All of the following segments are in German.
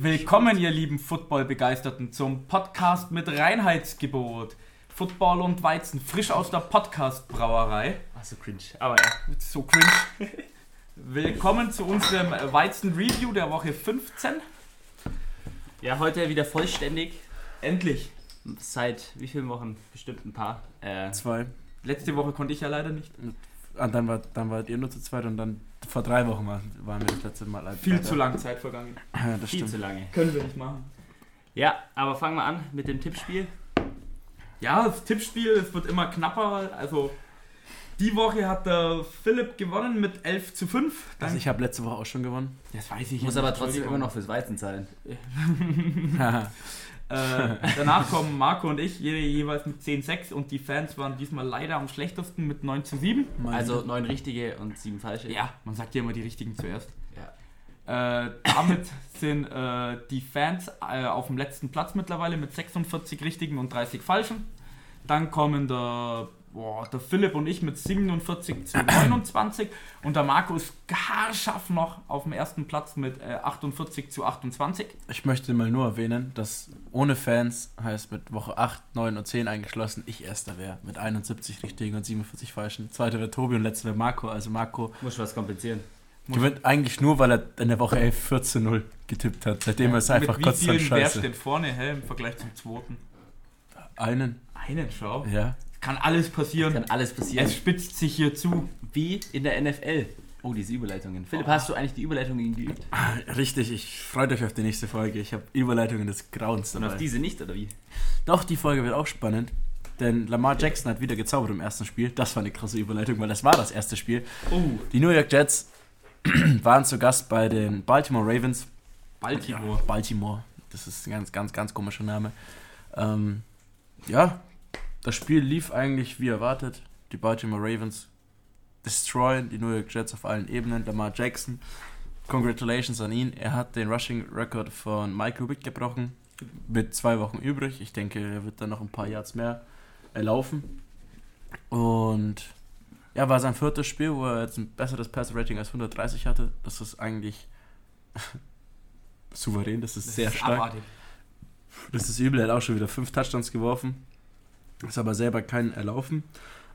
Willkommen, ihr lieben Football-Begeisterten, zum Podcast mit Reinheitsgebot. Football und Weizen, frisch aus der Podcast-Brauerei. Ach, so cringe. Aber ja. So cringe. Willkommen zu unserem Weizen-Review der Woche 15. Ja, heute wieder vollständig. Endlich. Seit wie vielen Wochen? Bestimmt ein paar. Äh, Zwei. Letzte Woche konnte ich ja leider nicht. Und dann war dann wart ihr nur zu zweit und dann vor drei Wochen waren, waren wir das letzte Mal live. Viel zu lange Zeit vergangen. Ja, das viel stimmt. zu lange. Können wir nicht machen. Ja, aber fangen wir an mit dem Tippspiel. Ja, das Tippspiel, es wird immer knapper. Also, die Woche hat der Philipp gewonnen mit 11 zu 5. Also ich habe letzte Woche auch schon gewonnen. das weiß ich Muss aber trotzdem immer noch fürs Weizen zahlen. Äh, danach kommen Marco und ich, jede jeweils mit 10-6 und die Fans waren diesmal leider am schlechtesten mit 9 zu 7. Meine- Also neun richtige und sieben falsche. Ja, man sagt ja immer die richtigen zuerst. Ja. Äh, damit sind äh, die Fans äh, auf dem letzten Platz mittlerweile mit 46 richtigen und 30 falschen. Dann kommen der, boah, der Philipp und ich mit 47 zu 29 und der Marco ist haarscharf noch auf dem ersten Platz mit äh, 48 zu 28. Ich möchte mal nur erwähnen, dass ohne Fans heißt mit Woche 8, 9 und 10 eingeschlossen, ich erster wäre. Mit 71 richtigen und 47 falschen. Zweiter wäre Tobi und letzter wäre Marco. Also Marco Muss was kompensieren. gewinnt eigentlich nur, weil er in der Woche 11 14-0 getippt hat. Seitdem ist er einfach konstant vielen wer scheiße. steht vorne hä, im Vergleich zum zweiten? Einen, Einen, schau. ja. Kann alles passieren. Kann alles passieren. Es spitzt sich hier zu. Wie in der NFL. Oh, diese Überleitungen. Philipp, hast du eigentlich die Überleitungen geübt? Richtig, ich freue euch auf die nächste Folge. Ich habe Überleitungen des Grauens Und dabei. auf diese nicht, oder wie? Doch, die Folge wird auch spannend. Denn Lamar Jackson hat wieder gezaubert im ersten Spiel. Das war eine krasse Überleitung, weil das war das erste Spiel. Oh, Die New York Jets waren zu Gast bei den Baltimore Ravens. Baltimore. Ja, Baltimore. Das ist ein ganz, ganz, ganz komischer Name. Ähm, ja, das Spiel lief eigentlich wie erwartet. Die Baltimore Ravens destroyen die New York Jets auf allen Ebenen. Lamar Jackson, congratulations an ihn. Er hat den Rushing Record von Mike Rubik gebrochen. Mit zwei Wochen übrig. Ich denke, er wird dann noch ein paar Yards mehr erlaufen. Und ja, war sein viertes Spiel, wo er jetzt ein besseres Pass-Rating als 130 hatte. Das ist eigentlich souverän, das ist Das sehr ist stark. abartig. Das ist übel, er hat auch schon wieder fünf Touchdowns geworfen. Ist aber selber keinen erlaufen.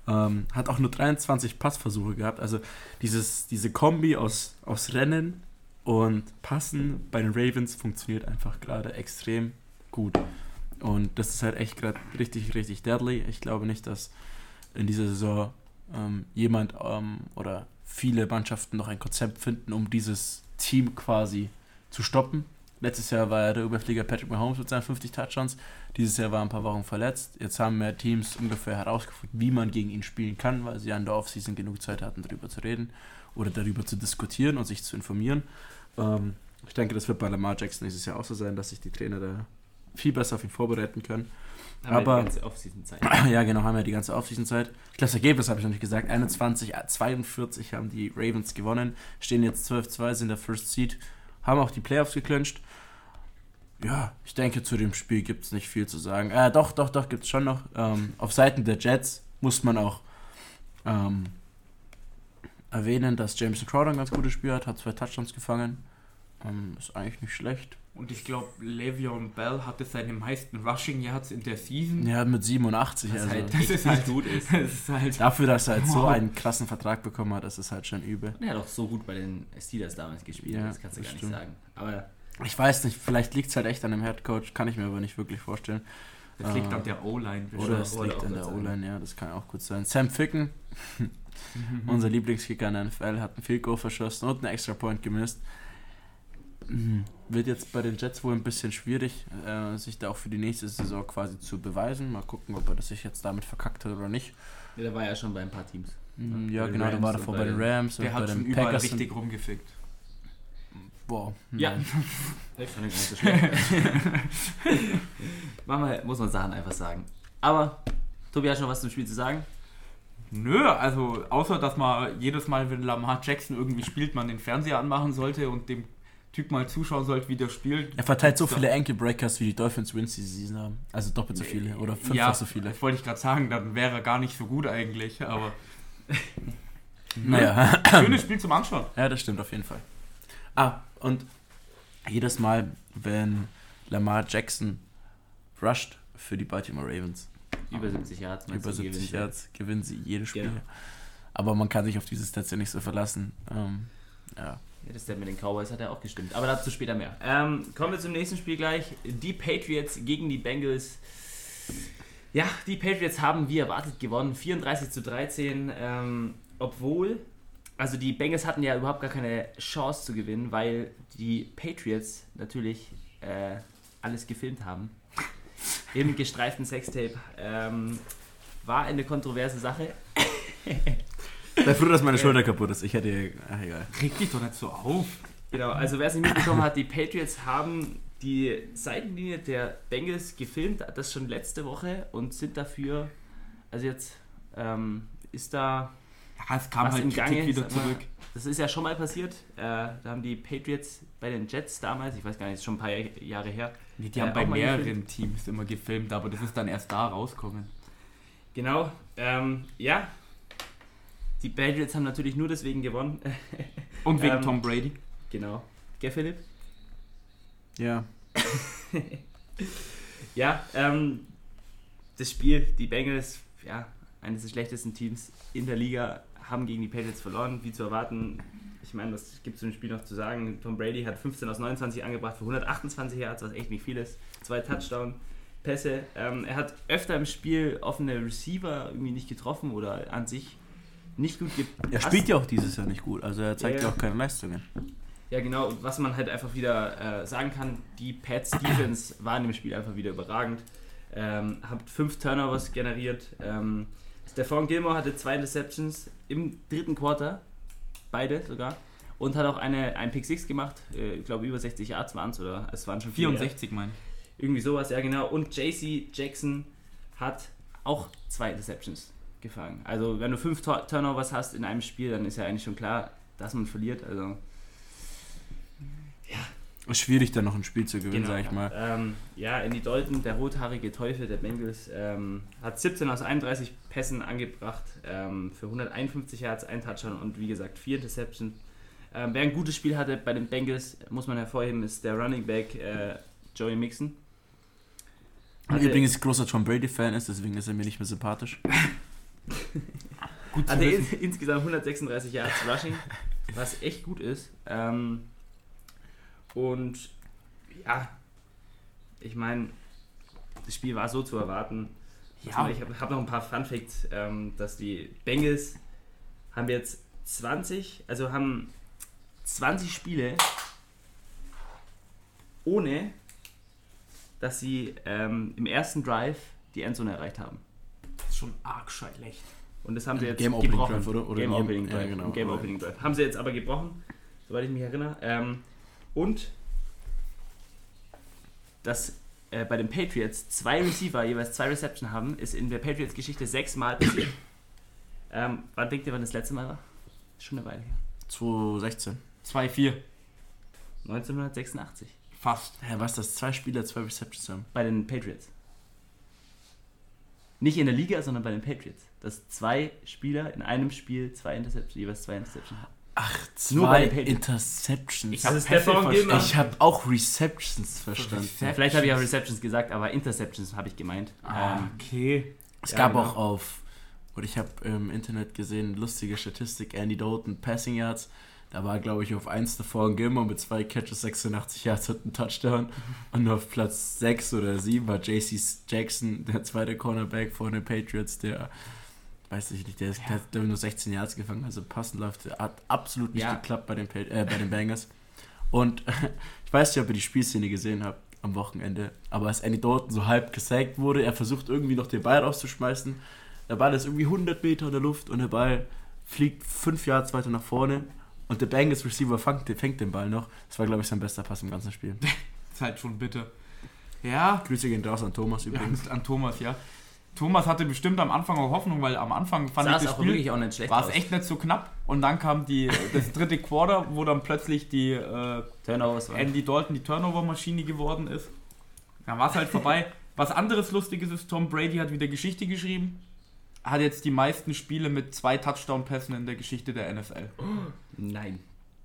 Ähm, hat auch nur 23 Passversuche gehabt. Also dieses, diese Kombi aus, aus Rennen und Passen bei den Ravens funktioniert einfach gerade extrem gut. Und das ist halt echt gerade richtig, richtig deadly. Ich glaube nicht, dass in dieser Saison ähm, jemand ähm, oder viele Mannschaften noch ein Konzept finden, um dieses Team quasi zu stoppen. Letztes Jahr war ja der Überflieger Patrick Mahomes mit seinen 50 Touchdowns. Dieses Jahr war er ein paar Wochen verletzt. Jetzt haben mehr Teams ungefähr herausgefunden, wie man gegen ihn spielen kann, weil sie ja in der Offseason genug Zeit hatten, darüber zu reden oder darüber zu diskutieren und sich zu informieren. Ähm, ich denke, das wird bei Lamar Jackson nächstes Jahr auch so sein, dass sich die Trainer da viel besser auf ihn vorbereiten können. Haben Aber- wir die ganze Offseason-Zeit. Ja, genau, haben wir die ganze Offseason-Zeit. Ich glaube, das Ergebnis habe ich noch nicht gesagt. 21, 42 haben die Ravens gewonnen, stehen jetzt 12-2, sind der First Seed, haben auch die Playoffs geclincht. Ja, ich denke, zu dem Spiel gibt es nicht viel zu sagen. Äh, doch, doch, doch, gibt es schon noch. Ähm, auf Seiten der Jets muss man auch ähm, erwähnen, dass Jameson Crowder ein ganz gutes Spiel hat, hat zwei Touchdowns gefangen. Ähm, ist eigentlich nicht schlecht. Und ich glaube, Le'Veon Bell hatte seine meisten Rushing Yards in der Season. Ja, mit 87. Was also. halt das ist nicht halt- gut ist. Das ist halt. Dafür, dass er halt so einen krassen Vertrag bekommen hat, das ist halt schon übel. Er hat auch so gut bei den Steelers damals gespielt, Ja, das kannst du das gar nicht stimmt. sagen. Aber Ich weiß nicht, vielleicht liegt es halt echt an dem Headcoach, kann ich mir aber nicht wirklich vorstellen. Das liegt Ah. an der O-Line. Oder es oder liegt an der. O-Line, ja, das kann auch gut sein. Sam Ficken, Mhm. unser Lieblingskicker in der NFL, hat einen Field Goal verschossen und einen Extra Point gemisst. Wird jetzt bei den Jets wohl ein bisschen schwierig, äh, sich da auch für die nächste Saison quasi zu beweisen. Mal gucken, ob er das sich jetzt damit verkackt hat oder nicht. ja, der war ja schon bei ein paar Teams. Mhm, Ja, bei genau, da Rams war und davor bei bei den Rams und Der bei hat schon den überall Packers. richtig rumgefickt. Boah, Ja. Ich fand nicht so schlecht. Manchmal muss man Sachen einfach sagen. Aber, Tobi hat schon was zum Spiel zu sagen? Nö, also außer dass man jedes Mal, wenn Lamar Jackson irgendwie spielt, man den Fernseher anmachen sollte und dem Typ mal zuschauen sollte, wie der spielt. Er verteilt so viele Ankle Breakers, wie die Dolphins Wins diese Season haben. Also doppelt so viele oder fünffach ja, so viele. Das wollte ich gerade sagen, dann wäre er gar nicht so gut eigentlich, aber Naja. schönes Spiel zum Anschauen. Ja, das stimmt auf jeden Fall. Ah, und jedes Mal, wenn Lamar Jackson rusht für die Baltimore Ravens, Über 70 Yards. über du, 70 gewinnen sie? Yards, gewinnen sie jedes Spiel. Genau. Aber man kann sich auf diese Stats ja nicht so verlassen. Ähm, ja. Ja, das der mit den Cowboys hat ja auch gestimmt. Aber dazu später mehr. Ähm, kommen wir zum nächsten Spiel gleich. Die Patriots gegen die Bengals. Ja, die Patriots haben wie erwartet gewonnen. 34 zu 13. Ähm, obwohl, also die Bengals hatten ja überhaupt gar keine Chance zu gewinnen, weil die Patriots natürlich äh, alles gefilmt haben. Im gestreiften Sextape. Ähm, war eine kontroverse Sache. Sei froh, dass meine Schulter kaputt ist. Ich hätte. Ach, egal. Reg dich doch nicht so auf. Genau, also wer es nicht mitbekommen hat, die Patriots haben die Seitenlinie der Bengals gefilmt, das schon letzte Woche und sind dafür, also jetzt ähm, ist da, Ja, es kam Was halt im Gange, wieder zurück. das ist ja schon mal passiert, äh, da haben die Patriots bei den Jets damals, ich weiß gar nicht, ist schon ein paar Jahre her, Nee, die Äh, haben bei auch mal mehreren gefilmt. Teams immer gefilmt, aber das ist dann erst da rauskommen. Genau, ähm, ja, die Patriots haben natürlich nur deswegen gewonnen, Und wegen Ähm, Tom Brady. genau, gell Philipp? Ja. Ja, ähm, das Spiel, die Bengals, ja, eines der schlechtesten Teams in der Liga, haben gegen die Patriots verloren, wie zu erwarten. Ich meine, was gibt es zu dem Spiel noch zu sagen? Tom Brady hat 15 aus 29 angebracht für 128 Yards, was echt nicht viel ist. Zwei Touchdown-Pässe. Ähm, er hat öfter im Spiel offene Receiver irgendwie nicht getroffen oder an sich nicht gut gepasst. Er spielt ja auch dieses Jahr nicht gut. Also er zeigt Ja, ja auch keine Leistungen. Ja, genau. Und was man halt einfach wieder äh, sagen kann, die Pats Defense war in dem Spiel einfach wieder überragend. Ähm, hat fünf Turnovers generiert. Ähm, Stephon Gilmore hatte zwei Interceptions im dritten Quarter. Beide sogar. Und hat auch eine, ein Pick 6 gemacht. Äh, ich glaube, über 60 Yards waren es, oder? Es waren schon viele. 64, meine ich. Irgendwie sowas, ja genau. Und JC Jackson hat auch zwei Interceptions gefangen. Also wenn du fünf Turnovers hast in einem Spiel, dann ist ja eigentlich schon klar, dass man verliert. Also Ist schwierig, dann noch ein Spiel zu gewinnen, Genau. sag ich mal. Ähm, ja, Andy Dalton, der rothaarige Teufel der Bengals, ähm, hat 17 aus 31 Pässen angebracht ähm, für 151 Yards, ein Touchdown und wie gesagt vier Interceptions. Ähm, wer ein gutes Spiel hatte bei den Bengals, muss man hervorheben, ist der Running Back äh, Joey Mixon. Hatte- übrigens großer Tom Brady-Fan ist, deswegen ist er mir nicht mehr sympathisch. Gut zu wissen. ins, insgesamt 136 Yards Rushing, was echt gut ist. Ähm, und ja, ich meine, das Spiel war so zu erwarten. Ja. Ich habe hab noch ein paar Fun Facts, ähm, dass die Bengals haben jetzt 20, also haben 20 Spiele ohne, dass sie ähm, im ersten Drive die Endzone erreicht haben. Das schon arg schlecht. Und das haben sie jetzt Game Opening gebrochen. Drive, oder? Oder Game Game- Opening ja, Drive. genau. Game Opening Drive. Haben sie jetzt aber gebrochen, soweit ich mich erinnere. Ähm, und dass äh, bei den Patriots zwei Receiver jeweils zwei Reception haben, ist in der Patriots-Geschichte sechsmal passiert. ähm, wann denkt ihr, wann das letzte Mal war? Schon eine Weile her. 2016. 2-4. 1986. Fast. Hä, was, dass zwei Spieler zwei Receptions haben? Bei den Patriots. Nicht in der Liga, sondern bei den Patriots. Dass zwei Spieler in einem Spiel zwei Interceptions, jeweils zwei Interceptions haben. Ach, Nur bei zwei. Interceptions. Ich hab habe auch Receptions verstanden. Receptions. Vielleicht habe ich auch Receptions gesagt, aber Interceptions habe ich gemeint. Ah, Ähm, okay. Es Ja, gab genau. auch auf, oder ich habe im Internet gesehen, lustige Statistik, Andy Dalton Passing Yards. Da war, glaube ich, auf 1 davor Gilmore mit zwei Catches, 86 Yards und einen Touchdown. Und auf Platz 6 oder 7 war JC Jackson, der zweite Cornerback von den Patriots, der, weiß ich nicht, der, ist, der hat nur 16 Yards gefangen, also passend läuft. Hat absolut nicht Ja. geklappt bei den, äh, bei den Bangers. Und ich weiß nicht, ob ihr die Spielszene gesehen habt am Wochenende, aber als Andy Dalton so halb gesackt wurde, er versucht irgendwie noch den Ball rauszuschmeißen. Der Ball ist irgendwie 100 Meter in der Luft und der Ball fliegt 5 Yards weiter nach vorne und der Bengals Receiver fängt, fängt den Ball noch. Das war, glaube ich, sein bester Pass im ganzen Spiel. Ist halt schon bitter. Ja, Grüße gehen raus an Thomas übrigens. ja, an Thomas, ja. Thomas hatte bestimmt am Anfang auch Hoffnung, weil am Anfang fand sah ich es das auch wirklich Spiel, auch nicht schlecht war es echt nicht so knapp. Und dann kam die, das dritte Quarter, wo dann plötzlich die äh, Turnovers waren. Andy Dalton die Turnover-Maschine geworden ist. Dann war es halt vorbei. Was anderes Lustiges ist, Tom Brady hat wieder Geschichte geschrieben. Hat jetzt die meisten Spiele mit zwei Touchdown-Pässen in der Geschichte der NFL. Nein.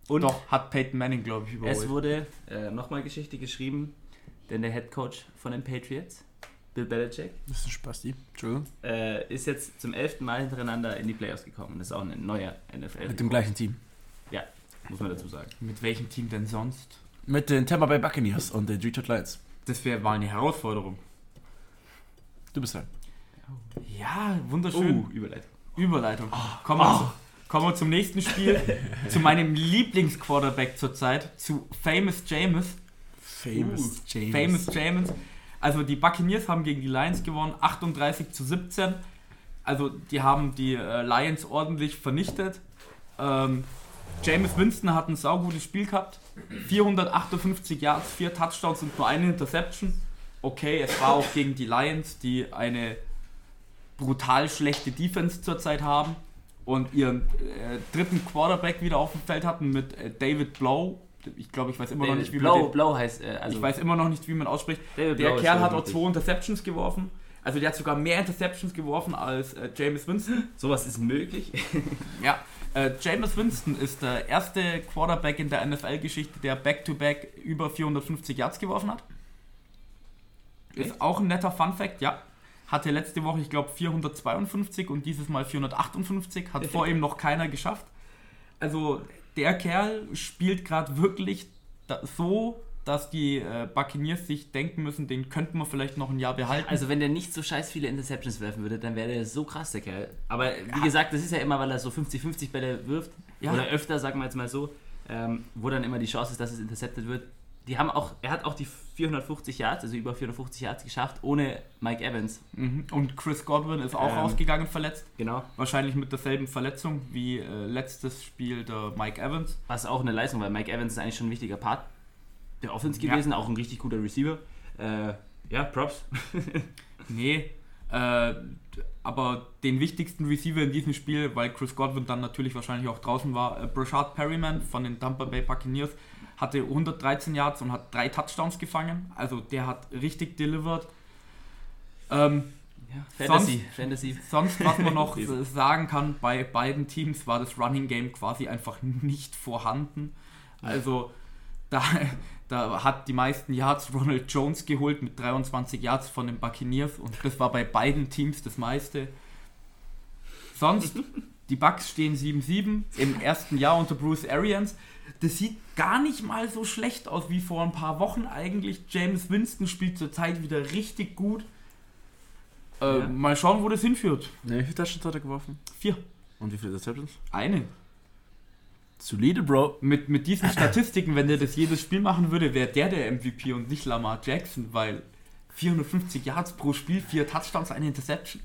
Und Doch, hat Peyton Manning, glaube ich, überholt. es wurde äh, nochmal Geschichte geschrieben, denn der Head Coach von den Patriots, Bill Belichick, Das ist ein Spasti. Entschuldigung. äh, ist jetzt zum elften Mal hintereinander in die Playoffs gekommen. Das ist auch ein neuer NFL. Mit dem gleichen Team. muss man dazu sagen. Mit welchem Team denn sonst? Mit den Tampa Bay Buccaneers und den Detroit Lions. Das wäre mal eine Herausforderung. Du bist dran. Ja, wunderschön. Oh, Überleitung. Überleitung. Kommen, wir zu, kommen wir zum nächsten Spiel. zu meinem Lieblingsquarterback zurzeit, zu Famous James. Famous James. Famous James. Also die Buccaneers haben gegen die Lions gewonnen, 38 zu 17. Also die haben die äh, Lions ordentlich vernichtet. Ähm, James Winston hat ein saugutes Spiel gehabt. 458 Yards, 4 Touchdowns und nur eine Interception. Okay, es war auch gegen die Lions, die eine brutal schlechte Defense zurzeit haben und ihren äh, dritten Quarterback wieder auf dem Feld hatten mit äh, David Blow. Ich glaube, ich weiß immer noch nicht, wie man Blau, den, Blau heißt, äh, also ich weiß immer noch nicht, wie man ausspricht. David Der ist Kerl hat auch zwei Interceptions geworfen. Also der hat sogar mehr Interceptions geworfen als äh, James Winston. Sowas ist möglich. Ja, äh, James Winston ist der erste Quarterback in der NFL-Geschichte, der Back-to-Back über 450 Yards geworfen hat. Ist auch ein netter Fun-Fact, ja. Hatte letzte Woche, ich glaube, 452 und dieses Mal 458. Hat vor ihm noch keiner geschafft. Also der Kerl spielt gerade wirklich da, so, dass die äh, Buccaneers sich denken müssen, den könnten wir vielleicht noch ein Jahr behalten. Also wenn der nicht so scheiß viele Interceptions werfen würde, dann wäre der so krass, der Kerl. Aber wie gesagt, das ist ja immer, weil er so 50-50 Bälle wirft. Ja. Oder öfter, sagen wir jetzt mal so. Ähm, wo dann immer die Chance ist, dass es intercepted wird. Die haben auch, er hat auch die 450 Yards, also über 450 Yards geschafft, ohne Mike Evans. Mhm. Und Chris Godwin ist auch Ähm. rausgegangen verletzt. Genau. Wahrscheinlich mit derselben Verletzung wie äh, letztes Spiel der Mike Evans. Was auch eine Leistung, weil Mike Evans ist eigentlich schon ein wichtiger Part der Offense Ja. gewesen, auch ein richtig guter Receiver. Äh, ja, Props. Nee, äh, aber den wichtigsten Receiver in diesem Spiel, weil Chris Godwin dann natürlich wahrscheinlich auch draußen war, äh, Brashard Perryman von den Tampa Bay Buccaneers hatte 113 Yards und hat drei Touchdowns gefangen. Also der hat richtig delivered. Ähm, Ja, Fantasy, Fantasy. Sonst, was man noch sagen kann, bei beiden Teams war das Running Game quasi einfach nicht vorhanden. Also da, da hat die meisten Yards Ronald Jones geholt mit 23 Yards von den Buccaneers und das war bei beiden Teams das meiste. Sonst, die Bucks stehen 7-7 im ersten Jahr unter Bruce Arians. Das sieht gar nicht mal so schlecht aus wie vor ein paar Wochen eigentlich. James Winston spielt zurzeit wieder richtig gut. Äh, Ja. Mal schauen, wo das hinführt. Ne, wie viele Touchdowns hat er geworfen? Vier. Und wie viele Interceptions? Eine. Solide, Bro. Mit, mit diesen Statistiken, wenn der das jedes Spiel machen würde, wäre der der MVP und nicht Lamar Jackson, weil 450 Yards pro Spiel, vier Touchdowns, eine Interception.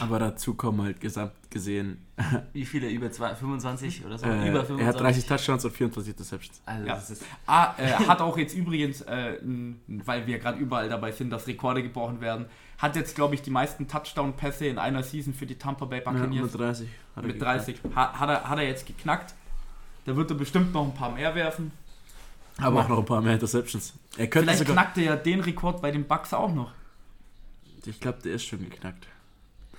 Aber dazu kommen halt gesamt gesehen. Wie viele? Über zwei, 25 oder so? Äh, Über 25. er hat 30 Touchdowns und 24 Interceptions. Also Ja. ist, Ah, äh, hat auch jetzt übrigens, äh, weil wir gerade überall dabei sind, dass Rekorde gebrochen werden, hat jetzt, glaube ich, die meisten Touchdown-Pässe in einer Season für die Tampa Bay Ja, Buccaneers. mit 30. hat er mit geknackt. 30. Ha, hat, er, hat er jetzt geknackt. Da wird er bestimmt noch ein paar mehr werfen. Aber auch noch ein paar mehr Interceptions. Er könnte Vielleicht knackt er ja den Rekord bei den Bucks auch noch. Ich glaube, der ist schon geknackt.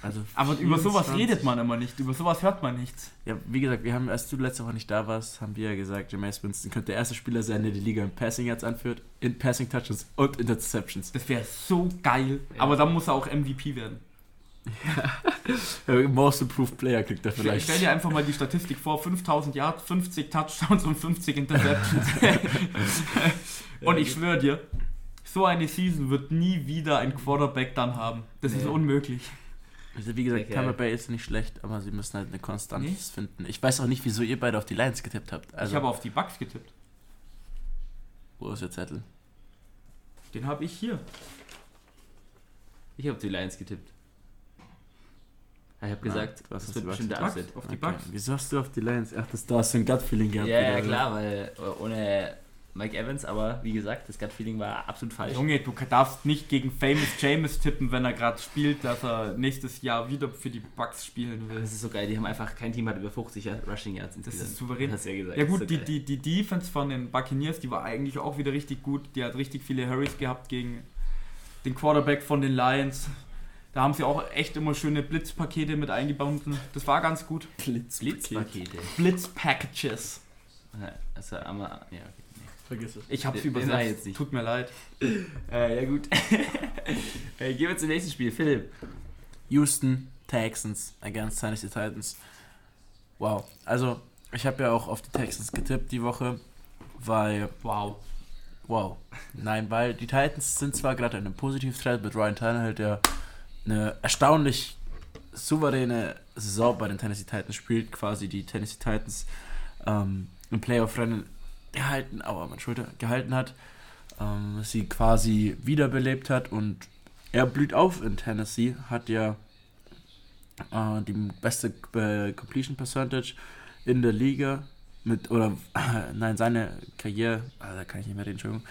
Also Aber über sowas 24. redet man immer nicht. Über sowas hört man nichts. Ja, wie gesagt, wir haben, als du letzte Woche nicht da warst, haben wir ja gesagt, Jameis Winston könnte der erste Spieler sein, der die Liga in Passing jetzt anführt, in Passing Touchdowns und Interceptions. Das wäre so geil. Ja. Aber dann muss er auch MVP werden. Äh, Most Improved Player kriegt er vielleicht. stell dir einfach mal die Statistik vor: 5000 Yards, 50 Touchdowns und 50 Interceptions. und ich schwöre dir, so eine Season wird nie wieder ein Quarterback dann haben. Das ist Nee. unmöglich. Also wie gesagt. Tampa Bay ist nicht schlecht, aber sie müssen halt eine Konstanz Nee. finden. Ich weiß auch nicht, wieso ihr beide auf die Lions getippt habt. Also, ich habe auf die Bucks getippt. wo ist der Zettel? Den habe ich hier. ich habe die Lions getippt. Ich habe gesagt, das auf wird bestimmt der. Upset. Auf die Okay. Bucks. Wieso hast du auf die Lions? Ach, das, da hast du ein Gut-Feeling gehabt. Ja, ja, klar, weil äh, ohne Mike Evans, aber wie gesagt, das Gut-Feeling war absolut falsch. Junge, du darfst nicht gegen Famous James tippen, wenn er gerade spielt, dass er nächstes Jahr wieder für die Bucks spielen will. Das ist so geil, die haben einfach, kein Team hat über 50 Rushing Yards Das insgesamt. ist souverän. Das hast du ja gesagt. Ja das gut, so die, die, die Defense von den Buccaneers, die war eigentlich auch wieder richtig gut. Die hat richtig viele Hurries gehabt gegen den Quarterback von den Lions. Da haben sie auch echt immer schöne Blitzpakete mit eingebunden. Das war ganz gut. Blitzpakete. Blitzpackages. Also, aber, ja, okay. Vergiss es. Ich hab's übersetzt. Tut mir leid. Äh, ja, gut. äh, gehen wir zum nächsten Spiel. Philipp. Houston Texans against Tennessee Titans. Wow. Also, ich habe ja auch auf die Texans getippt die Woche, weil, Wow. wow. Nein, weil die Titans sind zwar gerade in einem Positiv-Thread mit Ryan Tannehill, der eine erstaunlich souveräne Saison bei den Tennessee Titans spielt, quasi die Tennessee Titans ähm, im Playoff-Rennen gehalten, aua, meine Schulter, gehalten hat, ähm, sie quasi wiederbelebt hat und er blüht auf in Tennessee, hat ja äh, die beste äh, Completion Percentage in der Liga mit, oder nein, seine Karriere, ah, da kann ich nicht mehr reden, Entschuldigung.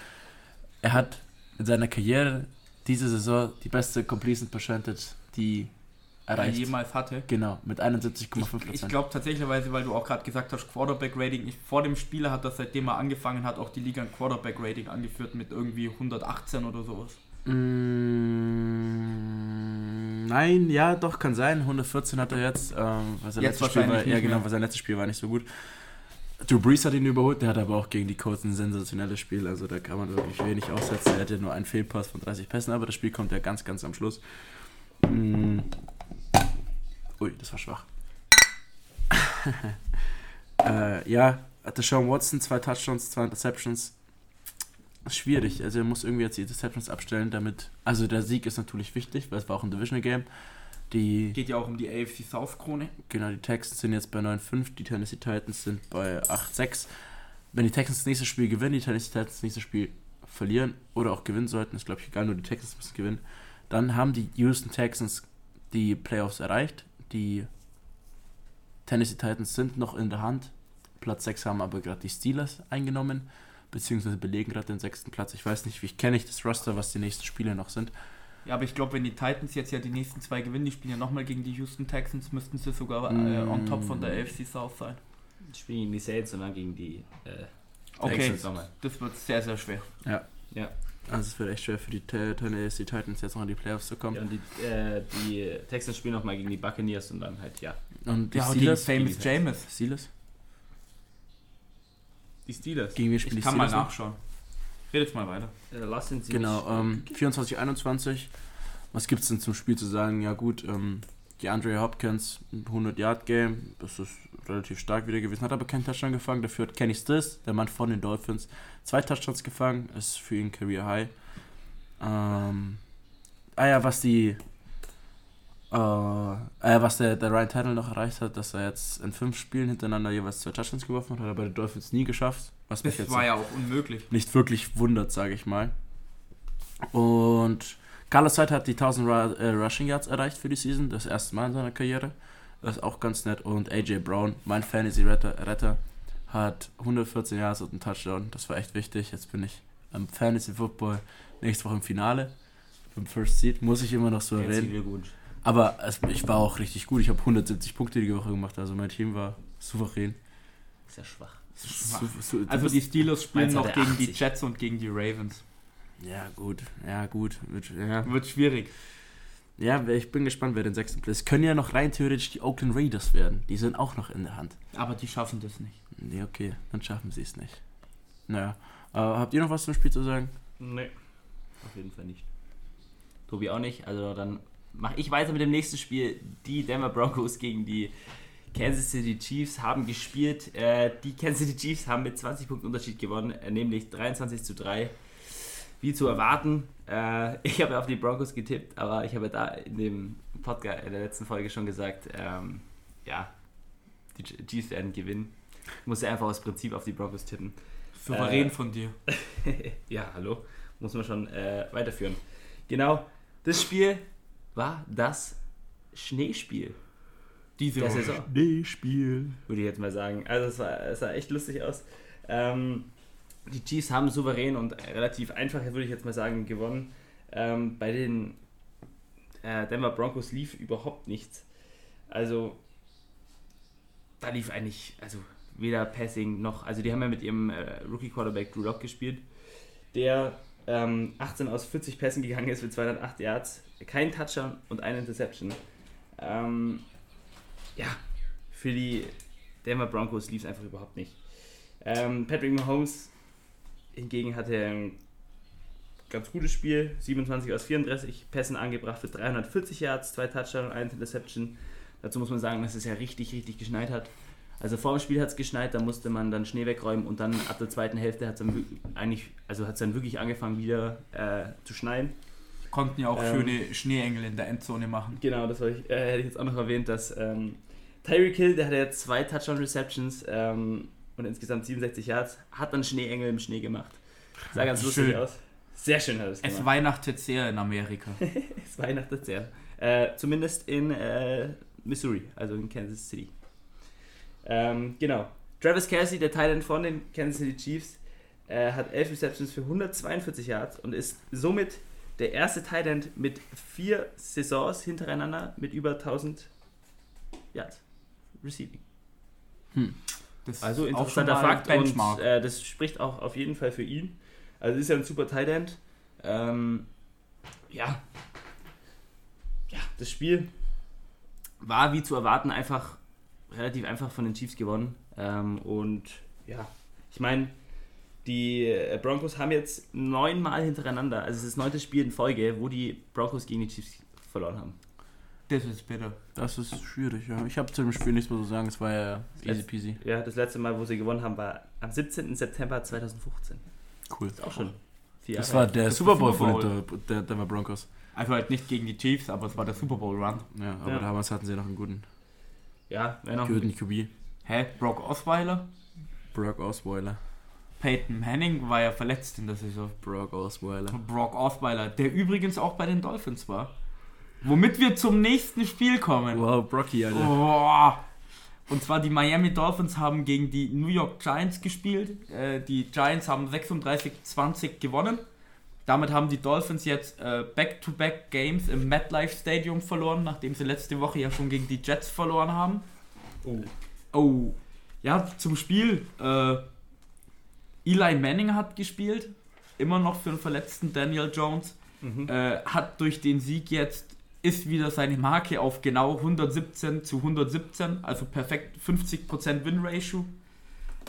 Er hat in seiner Karriere diese Saison die beste Completion Percentage, die Er erreicht. jemals hatte. Genau, mit 71,5%. Ich, ich glaube tatsächlich, weil du auch gerade gesagt hast, Quarterback-Rating. Vor dem Spieler hat das, seitdem er angefangen hat, auch die Liga ein Quarterback-Rating angeführt mit irgendwie 118 oder sowas. Mm, nein, ja, doch, kann sein. 114 hat er jetzt. Ähm, weil sein Jetzt letztes Spiel war, ja, genau, weil sein letztes Spiel war nicht so gut. Drew Brees hat ihn überholt, der hat aber auch gegen die Colts ein sensationelles Spiel, also da kann man wirklich wenig aussetzen. Er hatte nur einen Fehlpass von 30 Pässen, aber das Spiel kommt ja ganz, ganz am Schluss. Mm. Ui, das war schwach. äh, ja, hatte Sean Watson, zwei Touchdowns, zwei Interceptions. Ist schwierig, also er muss irgendwie jetzt die Interceptions abstellen, damit. Also der Sieg ist natürlich wichtig, weil es war auch ein Divisional Game. Die, Geht ja auch um die AFC South-Krone. genau, die Texans sind jetzt bei 9-5, die Tennessee Titans sind bei 8-6. Wenn die Texans das nächste Spiel gewinnen, die Tennessee Titans das nächste Spiel verlieren oder auch gewinnen sollten, ist glaube ich egal, nur die Texans müssen gewinnen, dann haben die Houston Texans die Playoffs erreicht. Die Tennessee Titans sind noch in der Hand. Platz 6 haben aber gerade die Steelers eingenommen, beziehungsweise belegen gerade den sechsten Platz. Ich weiß nicht, wie ich kenne ich das Roster, was die nächsten Spiele noch sind. Ja, aber ich glaube, wenn die Titans jetzt ja die nächsten zwei gewinnen, die spielen ja nochmal gegen die Houston Texans, müssten sie sogar äh, Mm. on top von der AFC South sein. Die spielen gegen die Saints und dann gegen die äh, Okay, Texans nochmal. das wird sehr, sehr schwer. Ja. Also es wird echt schwer für die Te- Tennessee Titans jetzt noch in die Playoffs zu kommen. ja und die, äh, die Texans spielen nochmal gegen die Buccaneers und dann halt, ja. Und die Ja, Steelers, Famous gegen- Jameis. Steelers? Die Steelers. Gegen wen spielen Ich die kann mal Steelers noch? nachschauen. Redet mal weiter. Äh, lass uns Genau, ähm, 24, 21. Was gibt es denn zum Spiel zu sagen? Ja gut, ähm, die Andre Hopkins, 100-Yard-Game, das ist relativ stark wieder gewesen, hat aber keinen Touchdown gefangen. Dafür hat Kenny Stills, der Mann von den Dolphins, zwei Touchdowns gefangen, ist für ihn Career High. Ähm, ah ja, was die, äh, äh, was der, der Ryan Tannehill noch erreicht hat, dass er jetzt in fünf Spielen hintereinander jeweils zwei Touchdowns geworfen hat, hat er bei den Dolphins nie geschafft. Was mich Das jetzt war ja auch unmöglich. nicht wirklich wundert, sage ich mal. Und Carlos Hyde hat die 1000 Ru äh, Rushing Yards erreicht für die Season, das erste Mal in seiner Karriere. Das ist auch ganz nett. Und AJ Brown, mein Fantasy-Retter, Retter, hat 114 Yards und einen Touchdown. Das war echt wichtig. Jetzt bin ich am Fantasy Football nächste Woche im Finale. Im First Seed, muss ich immer noch so erwähnen. Aber es, ich war auch richtig gut. Ich habe 170 Punkte die Woche gemacht. Also mein Team war souverän. Ist ja schwach. Schwach. Su- su- du Also die Steelers spielen noch gegen die 80. Jets und gegen die Ravens. ja, gut. Ja, gut. Wird- Ja. Wird schwierig. Ja, ich bin gespannt, wer den sechsten Platz. Es können ja noch rein theoretisch die Oakland Raiders werden. Die sind auch noch in der Hand. Aber die schaffen das nicht. Nee, okay, dann schaffen sie es nicht. Naja. Äh, habt ihr noch was zum Spiel zu sagen? Nee. Auf jeden Fall nicht. Tobi auch nicht. Also dann mache ich weiter mit dem nächsten Spiel. Die Denver Broncos gegen die Kansas City Chiefs haben gespielt. Äh, die Kansas City Chiefs haben mit 20 Punkten Unterschied gewonnen, äh, nämlich 23 zu 3. Wie zu erwarten. Äh, ich habe auf die Broncos getippt, aber ich habe da in dem Podcast in der letzten Folge schon gesagt, ähm, ja, die Chiefs werden gewinnen. Ich muss ja einfach aus Prinzip auf die Broncos tippen. Souverän Äh, von dir. ja, hallo. Muss man schon äh, weiterführen. Genau, das Spiel war das Schneespiel Diese Woche. Saison, Nee, Spiel. würde ich jetzt mal sagen. Also es, war, es sah echt lustig aus. Ähm, die Chiefs haben souverän und relativ einfach, würde ich jetzt mal sagen, gewonnen. Ähm, bei den äh, Denver Broncos lief überhaupt nichts. Also da lief eigentlich, also weder Passing noch, also die haben ja mit ihrem äh, Rookie Quarterback Drew Lock gespielt, der ähm, 18 aus 40 Pässen gegangen ist für 208 Yards, kein Touchdown und eine Interception. Ähm, ja, für die Denver Broncos lief es einfach überhaupt nicht. Ähm, Patrick Mahomes hingegen hatte ein ganz gutes Spiel, 27 aus 34 Pässen angebracht für 340 Yards, zwei Touchdowns und eine Interception. Dazu muss man sagen, dass es ja richtig, richtig geschneit hat. Also vor dem Spiel hat es geschneit, da musste man dann Schnee wegräumen und dann ab der zweiten Hälfte hat es dann eigentlich, also hat dann wirklich angefangen wieder äh, zu schneien. Konnten ja auch Ähm, schöne Schneeengel in der Endzone machen. Genau, das ich, äh, hätte ich jetzt auch noch erwähnt, dass ähm, Tyreek Hill, der hatte ja zwei Touchdown-Receptions ähm, und insgesamt 67 Yards, hat dann Schneeengel im Schnee gemacht. Sah ganz lustig Schön. aus. Sehr schön hat es gemacht. Es weihnachtet sehr in Amerika. Es weihnachtet sehr. Äh, zumindest in äh, Missouri, also in Kansas City. Ähm, genau. Travis Kelsey, der Titan von den Kansas City Chiefs, äh, hat 11 Receptions für 142 Yards und ist somit der erste Titan mit vier Saisons hintereinander mit über 1000 Yards Receiving. Das Also interessanter Fakt Benchmark. und äh, das spricht auch auf jeden Fall für ihn. Also ist ja ein super Tight End. Ähm, ja. Ja, das Spiel war wie zu erwarten einfach relativ einfach von den Chiefs gewonnen. Ähm, und ja, ich meine, die äh, Broncos haben jetzt neunmal hintereinander, also es ist das neunte Spiel in Folge, wo die Broncos gegen die Chiefs verloren haben. Das ist bitter. Das ist schwierig, ja. Ich habe zu dem Spiel nichts mehr zu sagen, es war ja easy Letz- peasy. Ja, das letzte Mal, wo sie gewonnen haben, war am 17. September 2015. Cool. Ist auch schon vier Das Jahre war der Das Super Bowl von den der Denver Broncos. Also halt nicht gegen die Chiefs, aber es war der Super Bowl Run. Ja, aber Ja. damals hatten sie noch einen guten, Ja, wäre noch guten QB. Hä? Brock Osweiler? Brock Osweiler. Peyton Manning war ja verletzt in der Saison. Brock Osweiler. Brock Osweiler, der übrigens auch bei den Dolphins war. Womit wir zum nächsten Spiel kommen. Wow, Brocky, Alter. Oh. Und zwar die Miami Dolphins haben gegen die New York Giants gespielt. Äh, die Giants haben 36-20 gewonnen. Damit haben die Dolphins jetzt äh, Back-to-Back Games im MetLife Stadium verloren, nachdem sie letzte Woche ja schon gegen die Jets verloren haben. Oh. Oh. Ja, zum Spiel. Äh, Eli Manning hat gespielt. Immer noch für einen verletzten Daniel Jones. Mhm. Äh, hat durch den Sieg jetzt, ist wieder seine Marke auf genau 117 zu 117, also perfekt 50% Win-Ratio.